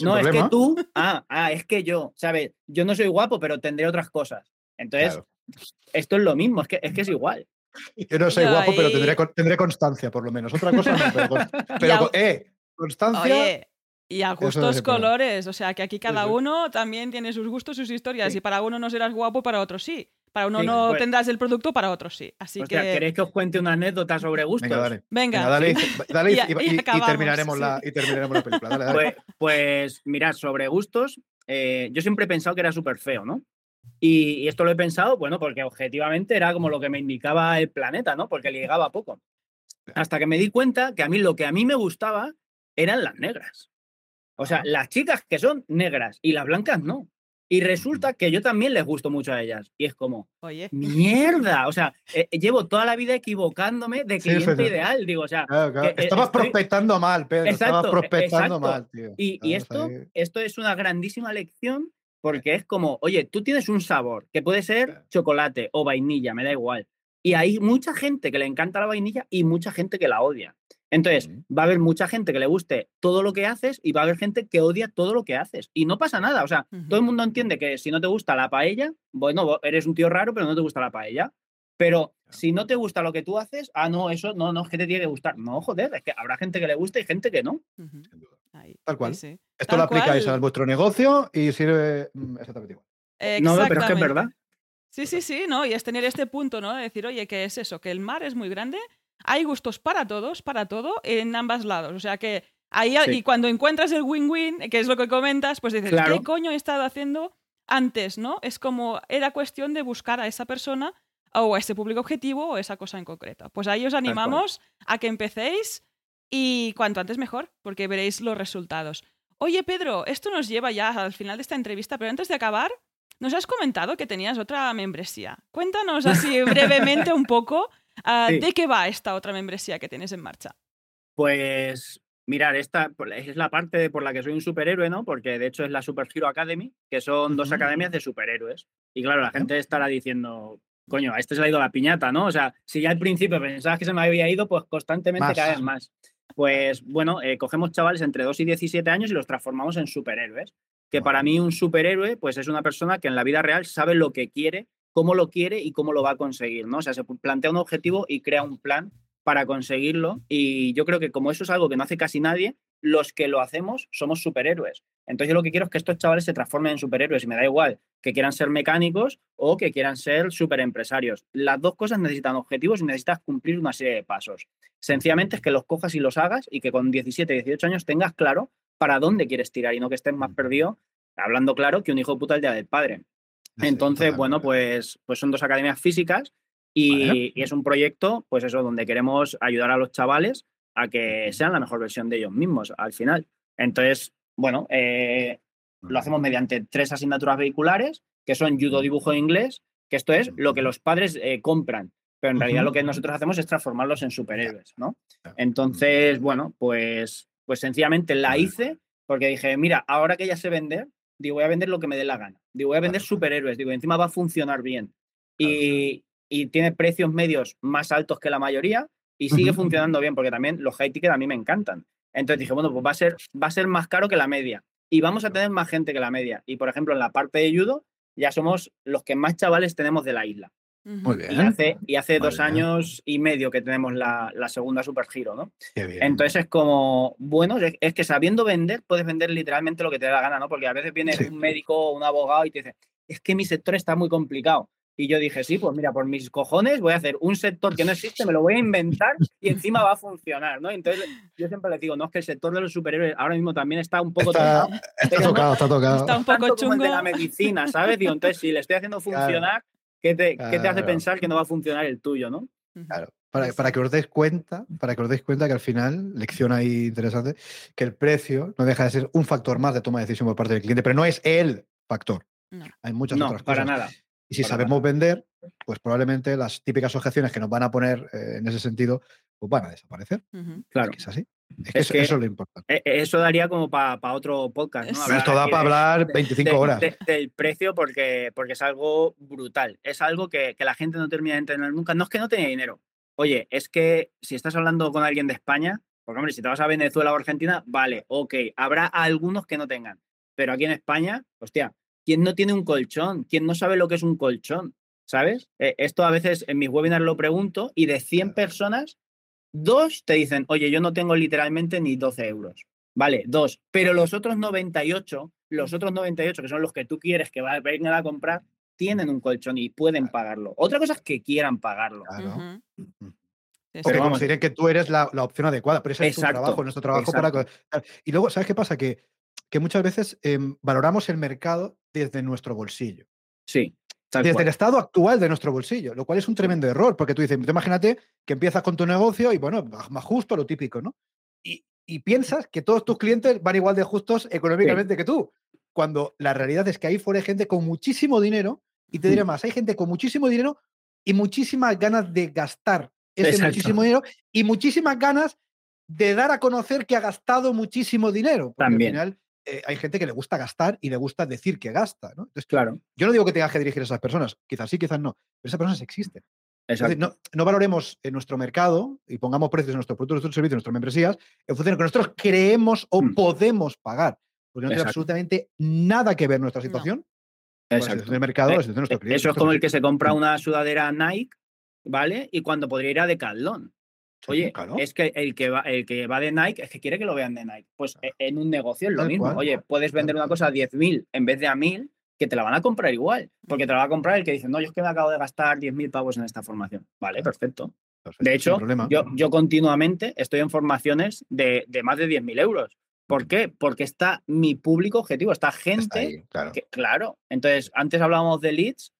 [SPEAKER 2] no, es que tú, ah, ah, es que yo, ¿sabes? Yo no soy guapo, pero tendré otras cosas. Entonces, esto es lo mismo, es que es, que es igual.
[SPEAKER 3] Yo no soy guapo, pero tendré, tendré, constancia, por lo menos. Otra cosa no, pero, eh, constancia.
[SPEAKER 1] Y a gustos colores, o sea que aquí cada uno también tiene sus gustos, sus historias, y para uno no serás guapo, para otro sí. Para uno no pues tendrás el producto, para otro sí. Así que...
[SPEAKER 2] ¿Queréis que os cuente una anécdota sobre gustos?
[SPEAKER 1] Venga,
[SPEAKER 3] dale. dale, y, terminaremos la, película.
[SPEAKER 2] Pues, pues, mirad, sobre gustos, eh, yo siempre he pensado que era súper feo, ¿no? Y, esto lo he pensado, bueno, porque objetivamente era como lo que me indicaba el planeta, ¿no? Porque llegaba poco. Hasta que me di cuenta que a mí lo que a mí me gustaba eran las negras. O sea, las chicas que son negras y las blancas no. Y resulta que yo también les gusto mucho a ellas. Y es como, Oye. mierda. O sea, eh, llevo toda la vida equivocándome de cliente ideal. Digo, o sea,
[SPEAKER 3] eh, estabas prospectando mal, Pedro. estabas prospectando mal, tío.
[SPEAKER 2] Y, esto, esto es una grandísima lección porque es como, oye, tú tienes un sabor que puede ser chocolate o vainilla, me da igual. Y hay mucha gente que le encanta la vainilla y mucha gente que la odia. Entonces, va a haber mucha gente que le guste todo lo que haces y va a haber gente que odia todo lo que haces. Y no pasa nada. O sea, todo el mundo entiende que si no te gusta la paella, bueno, eres un tío raro, pero no te gusta la paella. Pero si no te gusta lo que tú haces, ah, no, eso no, no es que te tiene que gustar. No, joder, es que habrá gente que le guste y gente que no.
[SPEAKER 3] Tal cual. Esto lo aplicáis a vuestro negocio y sirve mm, exactamente igual.
[SPEAKER 2] No, pero es que es verdad.
[SPEAKER 1] Sí, sí, sí, ¿no? Y es tener este punto, ¿no? De decir, oye, ¿qué es eso? Que el mar es muy grande, hay gustos para todos, para todo, en ambos lados. O sea que ahí, y cuando encuentras el win-win, que es lo que comentas, pues dices, ¿qué coño he estado haciendo antes, no? Es como, era cuestión de buscar a esa persona o a ese público objetivo o esa cosa en concreto. Pues ahí os animamos a que empecéis y cuanto antes mejor, porque veréis los resultados. Oye, Pedro, esto nos lleva ya al final de esta entrevista, pero antes de acabar, nos has comentado que tenías otra membresía. Cuéntanos así brevemente un poco Ah, ¿De qué va esta otra membresía que tienes en marcha?
[SPEAKER 2] Pues mirar, esta es la parte por la que soy un superhéroe, ¿no? Porque de hecho es la Super Hero Academy, que son dos academias de superhéroes. Y claro, la gente estará diciendo, coño, a este se le ha ido la piñata, ¿no? O sea, si ya al principio pensabas que se me había ido, pues constantemente cada vez más. Pues bueno, eh, cogemos chavales entre 2 y 17 años y los transformamos en superhéroes. Que para mí un superhéroe, pues es una persona que en la vida real sabe lo que quiere cómo lo quiere y cómo lo va a conseguir, ¿no? O sea, se plantea un objetivo y crea un plan para conseguirlo y yo creo que como eso es algo que no hace casi nadie, los que lo hacemos somos superhéroes. Entonces yo lo que quiero es que estos chavales se transformen en superhéroes y me da igual que quieran ser mecánicos o que quieran ser superempresarios. Las dos cosas necesitan objetivos y necesitas cumplir una serie de pasos. Sencillamente es que los cojas y los hagas y que con 17, 18 años tengas claro para dónde quieres tirar y no que estés más perdido, hablando claro, que un hijo puta el día del padre. Entonces, bueno, pues, pues son dos academias físicas y, es un proyecto, pues eso, donde queremos ayudar a los chavales a que sean la mejor versión de ellos mismos al final. Entonces, bueno, eh, lo hacemos mediante tres asignaturas vehiculares, que son judo, dibujo e inglés, que esto es lo que los padres eh, compran, pero en realidad lo que nosotros hacemos es transformarlos en superhéroes, ¿no? Entonces, bueno, pues, pues sencillamente la hice porque dije, mira, ahora que ya sé vender, digo, voy a vender lo que me dé la gana. Digo, voy a vender superhéroes. Digo, encima va a funcionar bien. Y, tiene precios medios más altos que la mayoría y sigue funcionando bien, porque también los high ticket a mí me encantan. Entonces dije, bueno, pues va a ser, va a ser más caro que la media. Y vamos a tener más gente que la media. Y por ejemplo, en la parte de judo, ya somos los que más chavales tenemos de la isla.
[SPEAKER 3] Muy bien.
[SPEAKER 2] Y hace, dos años y medio que tenemos la, segunda Super Giro, ¿no? Entonces es como, bueno, es, que sabiendo vender, puedes vender literalmente lo que te dé la gana, ¿no? Porque a veces viene un médico o un abogado y te dice, es que mi sector está muy complicado. Y yo dije, sí, pues mira, por mis cojones voy a hacer un sector que no existe, me lo voy a inventar y encima va a funcionar, ¿no? Entonces yo siempre les digo, no, es que el sector de los superhéroes ahora mismo también está un poco
[SPEAKER 3] está, tocado. Está tocado, está tocado.
[SPEAKER 1] Está un poco chungo.
[SPEAKER 2] Como el de la medicina, ¿sabes? Digo, entonces si le estoy haciendo funcionar, ¿Qué te, hace pensar que no va a funcionar el tuyo, no?
[SPEAKER 3] Claro. Para, que os deis cuenta, para que os deis cuenta que al final, lección ahí interesante, que el precio no deja de ser un factor más de toma de decisión por parte del cliente, pero no es el factor. Hay muchas otras cosas.
[SPEAKER 2] Para nada.
[SPEAKER 3] Y si sabemos vender, pues probablemente las típicas objeciones que nos van a poner eh, en ese sentido, pues van a desaparecer. Claro. Es así. Es que, eso, es lo importante.
[SPEAKER 2] E, e, eso daría como para otro podcast.
[SPEAKER 3] ¿no? esto da para hablar 25 horas.
[SPEAKER 2] del precio porque, porque es algo brutal. Es algo que, que, la gente no termina de entender nunca. No es que no tenga dinero. Oye, es que si estás hablando con alguien de España, porque hombre, si te vas a Venezuela o Argentina, vale, ok. Habrá algunos que no tengan. Pero aquí en España, hostia, ¿quién no tiene un colchón? ¿Quién no sabe lo que es un colchón? ¿Sabes? Eh, esto a veces en mis webinars lo pregunto y de 100 personas, Dos te dicen, oye, yo no tengo literalmente ni 12 euros. Vale, dos. Pero los otros 98, los otros 98, que son los que tú quieres que vengan a comprar, tienen un colchón y pueden pagarlo. Otra cosa es que quieran pagarlo.
[SPEAKER 3] Claro. Porque vamos, diré que tú eres la, opción adecuada, pero ese es tu trabajo, nuestro trabajo para. Y luego, ¿sabes qué pasa? Que, que muchas veces em, valoramos el mercado desde nuestro bolsillo.
[SPEAKER 2] Sí
[SPEAKER 3] desde el estado actual de nuestro bolsillo, lo cual es un tremendo error, porque tú dices, imagínate que empiezas con tu negocio y bueno, más justo lo típico, ¿no? Y, y piensas que todos tus clientes van igual de justos económicamente que tú. Cuando la realidad es que ahí fuera gente con muchísimo dinero, y te diré más, hay gente con muchísimo dinero y muchísimas ganas de gastar ese muchísimo dinero y muchísimas ganas de dar a conocer que ha gastado muchísimo dinero.
[SPEAKER 2] También.
[SPEAKER 3] Al final, eh, hay gente que le gusta gastar y le gusta decir que gasta. ¿no?
[SPEAKER 2] Entonces, claro.
[SPEAKER 3] Yo no digo que tengas que dirigir a esas personas, quizás sí, quizás no, pero esas personas existen. no, no, valoremos en nuestro mercado y pongamos precios en nuestros productos, nuestros servicios, en nuestras membresías en función de lo que nosotros creemos o mm. podemos pagar. Porque no tiene absolutamente nada que ver nuestra situación
[SPEAKER 2] Exacto. mercado, eh, eh, Eso es como el que se compra una sudadera Nike, ¿vale? Y cuando podría ir a Decathlon. Oye, es que el que, va, el que va de Nike es que quiere que lo vean de Nike. Pues e, en un negocio es lo mismo. Oye, puedes vender una cosa a 10.000 en vez de a 1.000, que te la van a comprar igual. Porque te la va a comprar el que dice, no, yo es que me acabo de gastar 10.000 pavos en esta formación. Vale, perfecto. de hecho, yo, yo, continuamente estoy en formaciones de, de más de 10.000 euros. ¿Por qué? Porque está mi público objetivo, está gente. claro. Que, claro. Entonces, antes hablábamos de leads,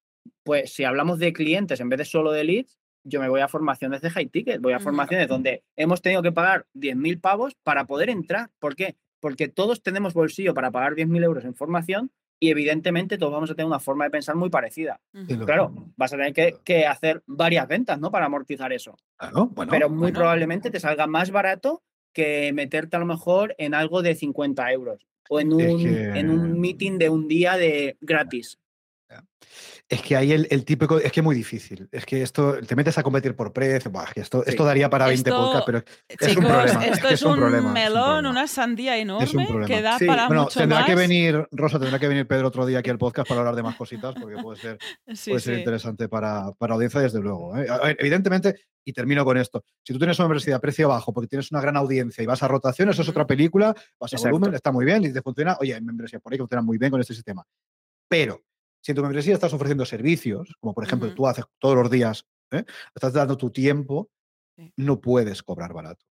[SPEAKER 2] pues si hablamos de clientes en vez de solo de leads, yo me voy a formaciones de high ticket, voy a formaciones donde hemos tenido que pagar 10.000 pavos para poder entrar. ¿Por qué? Porque todos tenemos bolsillo para pagar 10.000 euros en formación y evidentemente todos vamos a tener una forma de pensar muy parecida. Claro, vas a tener que, hacer varias ventas, ¿no? Para amortizar eso. Pero muy probablemente te salga más barato que meterte a lo mejor en algo de 50 euros o en un, en un meeting de un día de gratis.
[SPEAKER 3] Es que ahí el, típico, es que es muy difícil. Es que esto, te metes a competir por precio, esto, esto daría para 20 podcasts, pero es un problema.
[SPEAKER 1] Esto es, un, melón, una sandía enorme que da para bueno, mucho
[SPEAKER 3] tendrá que venir, Rosa, tendrá que venir Pedro otro día aquí al podcast para hablar de más cositas, porque puede ser, puede ser interesante para, para audiencia, desde luego. ¿eh? evidentemente, y termino con esto, si tú tienes una universidad a precio bajo porque tienes una gran audiencia y vas a rotación, eso es otra película, vas a volumen, está muy bien y te funciona, oye, hay membresía por ahí que funcionan muy bien con este sistema. Pero si en tu membresía estás ofreciendo servicios, como por ejemplo tú haces todos los días, ¿eh? estás dando tu tiempo, no puedes cobrar barato.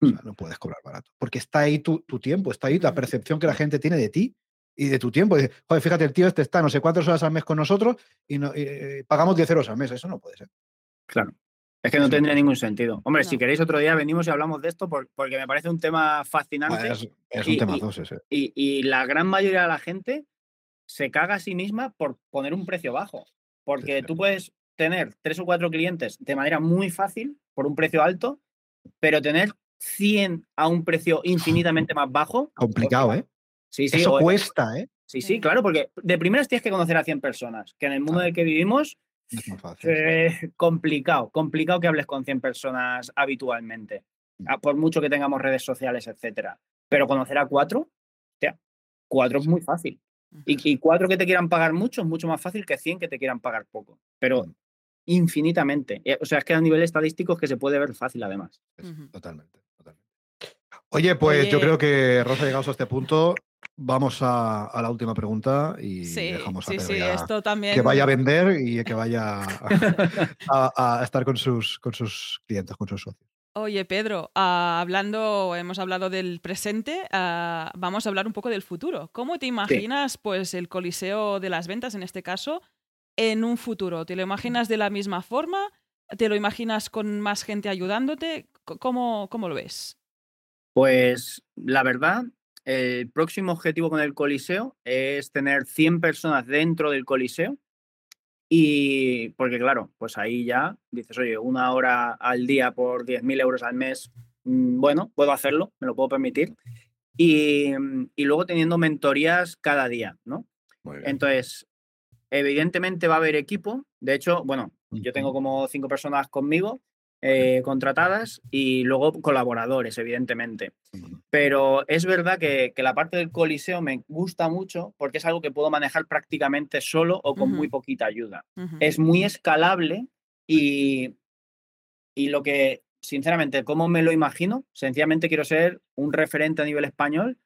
[SPEAKER 3] Mm. no puedes cobrar barato. Porque está ahí tu, tiempo, está ahí la percepción que la gente tiene de ti y de tu tiempo. Dice, Joder, fíjate, el tío este está no sé cuántas horas al mes con nosotros y, eh, pagamos 10 euros al mes. Eso no puede ser.
[SPEAKER 2] Claro. Es que no tendría ningún sentido. Hombre, si queréis otro día venimos y hablamos de esto porque me parece un tema fascinante.
[SPEAKER 3] Es, un tema
[SPEAKER 2] y, y, la gran mayoría de la gente se caga a sí misma por poner un precio bajo. Porque tú puedes tener tres o cuatro clientes de manera muy fácil por un precio alto, pero tener 100 a un precio infinitamente más bajo.
[SPEAKER 3] Complicado, ¿eh?
[SPEAKER 2] Sí, sí.
[SPEAKER 3] Eso cuesta, ¿eh?
[SPEAKER 2] Sí, sí, claro, porque de primeras tienes que conocer a 100 personas, que en el mundo en el que vivimos es eh, complicado, complicado que hables con 100 personas habitualmente, mm. por mucho que tengamos redes sociales, etcétera. Pero conocer a cuatro, sea, cuatro es muy fácil. Y, cuatro que te quieran pagar mucho es mucho más fácil que 100 que te quieran pagar poco. Pero infinitamente. Eh, o sea, es que a nivel estadístico es que se puede ver fácil además.
[SPEAKER 3] Totalmente, totalmente. Oye, pues yo creo que Rosa, llegado a este punto, vamos a, la última pregunta y dejamos a sí, sí, esto también... que vaya a vender y que vaya a, a, estar con sus, con sus clientes, con sus socios.
[SPEAKER 1] Oye, Pedro, ah, hablando, hemos hablado del presente, ah, vamos a hablar un poco del futuro. ¿Cómo te imaginas, pues, el coliseo de las ventas, en este caso, en un futuro? ¿Te lo imaginas de la misma forma? ¿Te lo imaginas con más gente ayudándote? ¿Cómo, cómo lo ves?
[SPEAKER 2] Pues la verdad, el próximo objetivo con el coliseo es tener 100 personas dentro del coliseo y porque claro, pues ahí ya dices, oye, una hora al día por 10.000 euros al mes, mm, bueno, puedo hacerlo, me lo puedo permitir. Y, y luego teniendo mentorías cada día, ¿no? Entonces, evidentemente va a haber equipo. De hecho, bueno, yo tengo como cinco personas conmigo eh, contratadas y luego colaboradores, evidentemente. Pero es verdad que, la parte del coliseo me gusta mucho porque es algo que puedo manejar prácticamente solo o con muy poquita ayuda. Es muy escalable y, y lo que, sinceramente, ¿cómo me lo imagino? Sencillamente quiero ser un referente a nivel español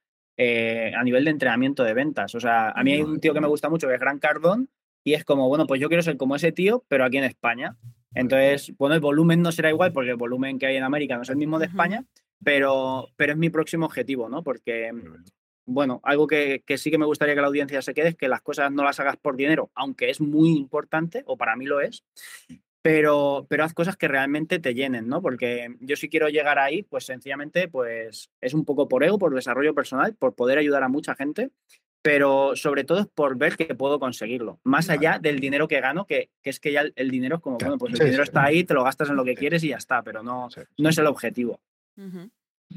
[SPEAKER 2] eh, a nivel de entrenamiento de ventas. O sea, a mí hay un tío que me gusta mucho que es Gran Cardón y es como, bueno, pues yo quiero ser como ese tío, pero aquí en España. Entonces, bueno, el volumen no será igual porque el volumen que hay en América no es el mismo de España, pero, pero es mi próximo objetivo, ¿no? Porque, bueno, algo que, que, sí que me gustaría que la audiencia se quede es que las cosas no las hagas por dinero, aunque es muy importante, o para mí lo es, pero, pero haz cosas que realmente te llenen, ¿no? Porque yo si quiero llegar ahí, pues sencillamente pues es un poco por ego, por desarrollo personal, por poder ayudar a mucha gente, pero sobre todo es por ver que puedo conseguirlo, más allá del dinero que gano, que, es que ya el, dinero es como, bueno, pues el dinero está ahí, te lo gastas en lo que quieres y ya está, pero no, no es el objetivo.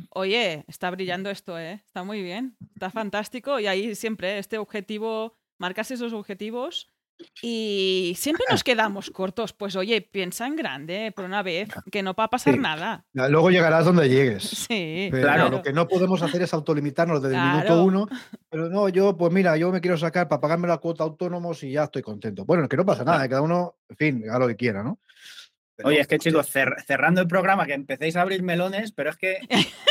[SPEAKER 1] Oye, está brillando esto, ¿eh? Está muy bien, está fantástico y ahí siempre este objetivo, marcas esos objetivos y siempre nos quedamos cortos. Pues oye, piensa en grande por una vez, que no va a pasar nada.
[SPEAKER 3] Luego llegarás donde llegues.
[SPEAKER 1] Sí,
[SPEAKER 3] claro. Lo que no podemos hacer es autolimitarnos desde el minuto uno. Pero no, yo, pues mira, yo me quiero sacar para pagarme la cuota autónomos y ya estoy contento. Bueno, que no pasa nada, cada uno, en fin, haga lo que quiera, ¿no?
[SPEAKER 2] Oye, es que chicos, cerrando el programa, que empecéis a abrir melones, pero es que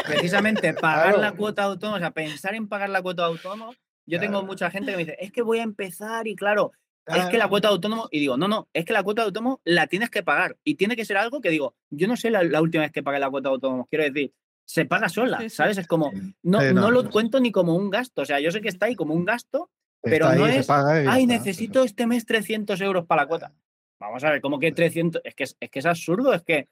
[SPEAKER 2] precisamente pagar la cuota autónoma, o sea, pensar en pagar la cuota autónoma, yo tengo mucha gente que me dice, es que voy a empezar y claro, es que la cuota de autónomo, y digo, no, no, es que la cuota de autónomo la tienes que pagar y tiene que ser algo que digo, yo no sé la, última vez que pagué la cuota de autónomo, quiero decir, se paga sola, ¿sabes? Es como, no, no, lo cuento ni como un gasto, o sea, yo sé que está ahí como un gasto, pero no es, ay, necesito este mes 300 euros para la cuota. Vamos a ver, ¿cómo que 300? Es que es, que es absurdo, es que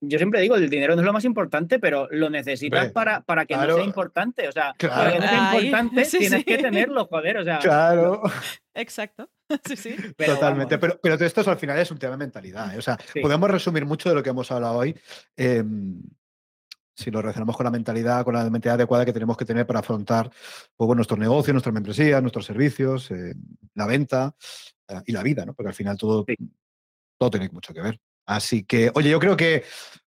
[SPEAKER 2] yo siempre digo, el dinero no es lo más importante, pero lo necesitas para, para que no sea importante. O sea, para que no sea importante, tienes que tenerlo, joder. O sea,
[SPEAKER 3] claro.
[SPEAKER 1] Exacto. Sí, sí.
[SPEAKER 3] Totalmente. Pero, pero esto al final es un tema de mentalidad. ¿eh? O sea, podemos resumir mucho de lo que hemos hablado hoy. Em, si lo relacionamos con la mentalidad, con la mentalidad adecuada que tenemos que tener para afrontar pues, nuestros negocios, nuestras membresías, nuestros servicios, eh, la venta eh, y la vida, ¿no? Porque al final todo, todo tiene mucho que ver. Así que, oye, yo creo que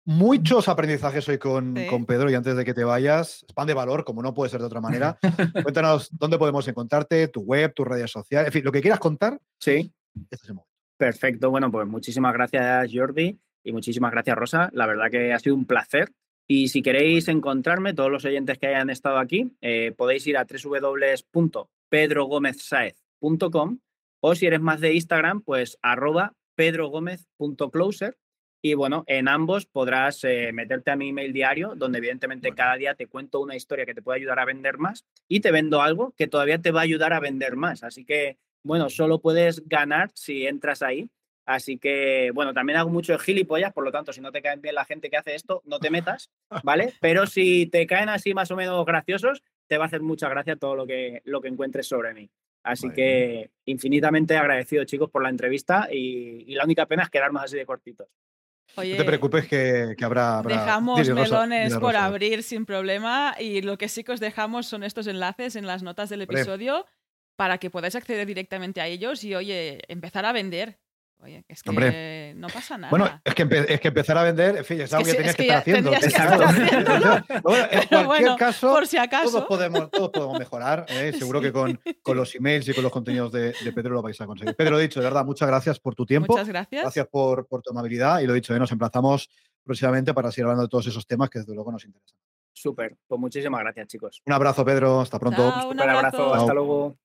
[SPEAKER 3] muchos aprendizajes hoy con, con, Pedro y antes de que te vayas, pan de valor, como no puede ser de otra manera. Cuéntanos dónde podemos encontrarte, tu web, tus redes sociales, en fin, lo que quieras contar.
[SPEAKER 2] Sí. Este Perfecto, bueno, pues muchísimas gracias Jordi y muchísimas gracias Rosa. La verdad que ha sido un placer. Y si queréis encontrarme, todos los oyentes que hayan estado aquí, eh, podéis ir a www.pedrogomezsaez.com o si eres más de Instagram, pues arroba pedrogomez.closer. Y bueno, en ambos podrás eh, meterte a mi email diario, donde evidentemente cada día te cuento una historia que te puede ayudar a vender más y te vendo algo que todavía te va a ayudar a vender más. Así que, bueno, solo puedes ganar si entras ahí. Así que, bueno, también hago mucho de gilipollas, por lo tanto, si no te caen bien la gente que hace esto, no te metas, ¿vale? Pero si te caen así más o menos graciosos, te va a hacer mucha gracia todo lo que, lo que encuentres sobre mí. Así que infinitamente agradecido, chicos, por la entrevista y, la única pena es quedarnos así de cortitos.
[SPEAKER 3] no te preocupes que, habrá,
[SPEAKER 1] Dejamos melones por abrir sin problema y lo que sí que os dejamos son estos enlaces en las notas del episodio para que podáis acceder directamente a ellos y, oye, empezar a vender. Oye, es que no pasa nada.
[SPEAKER 3] Bueno, es que, es que empezar a vender, en fin, es algo que, tenías que, estar haciendo.
[SPEAKER 1] bueno, en cualquier caso, por si acaso,
[SPEAKER 3] todos podemos, todos podemos mejorar. ¿eh? Seguro que con, con, los emails y con los contenidos de, Pedro lo vais a conseguir. Pedro, dicho, de verdad, muchas gracias por tu tiempo.
[SPEAKER 1] Muchas gracias.
[SPEAKER 3] Gracias por, por tu amabilidad y lo dicho, ¿eh? nos emplazamos próximamente para seguir hablando de todos esos temas que desde luego nos interesan.
[SPEAKER 2] Súper, pues muchísimas gracias, chicos.
[SPEAKER 3] Un abrazo, Pedro. Hasta pronto.
[SPEAKER 2] un abrazo. Hasta luego.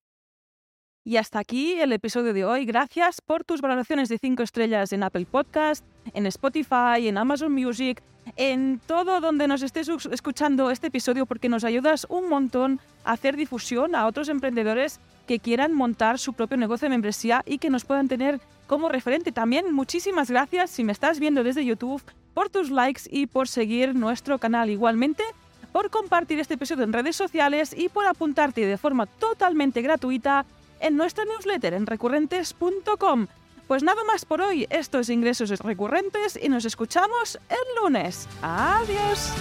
[SPEAKER 1] Y hasta aquí el episodio de hoy. Gracias por tus valoraciones de 5 estrellas en Apple Podcast, en Spotify, en Amazon Music, en todo donde nos estés escuchando este episodio porque nos ayudas un montón a hacer difusión a otros emprendedores que quieran montar su propio negocio de membresía y que nos puedan tener como referente. También muchísimas gracias si me estás viendo desde YouTube por tus likes y por seguir nuestro canal igualmente por compartir este episodio en redes sociales y por apuntarte de forma totalmente gratuita en nuestra newsletter en recurrentes.com. Pues nada más por hoy, esto es Ingresos Recurrentes y nos escuchamos el lunes. Adiós.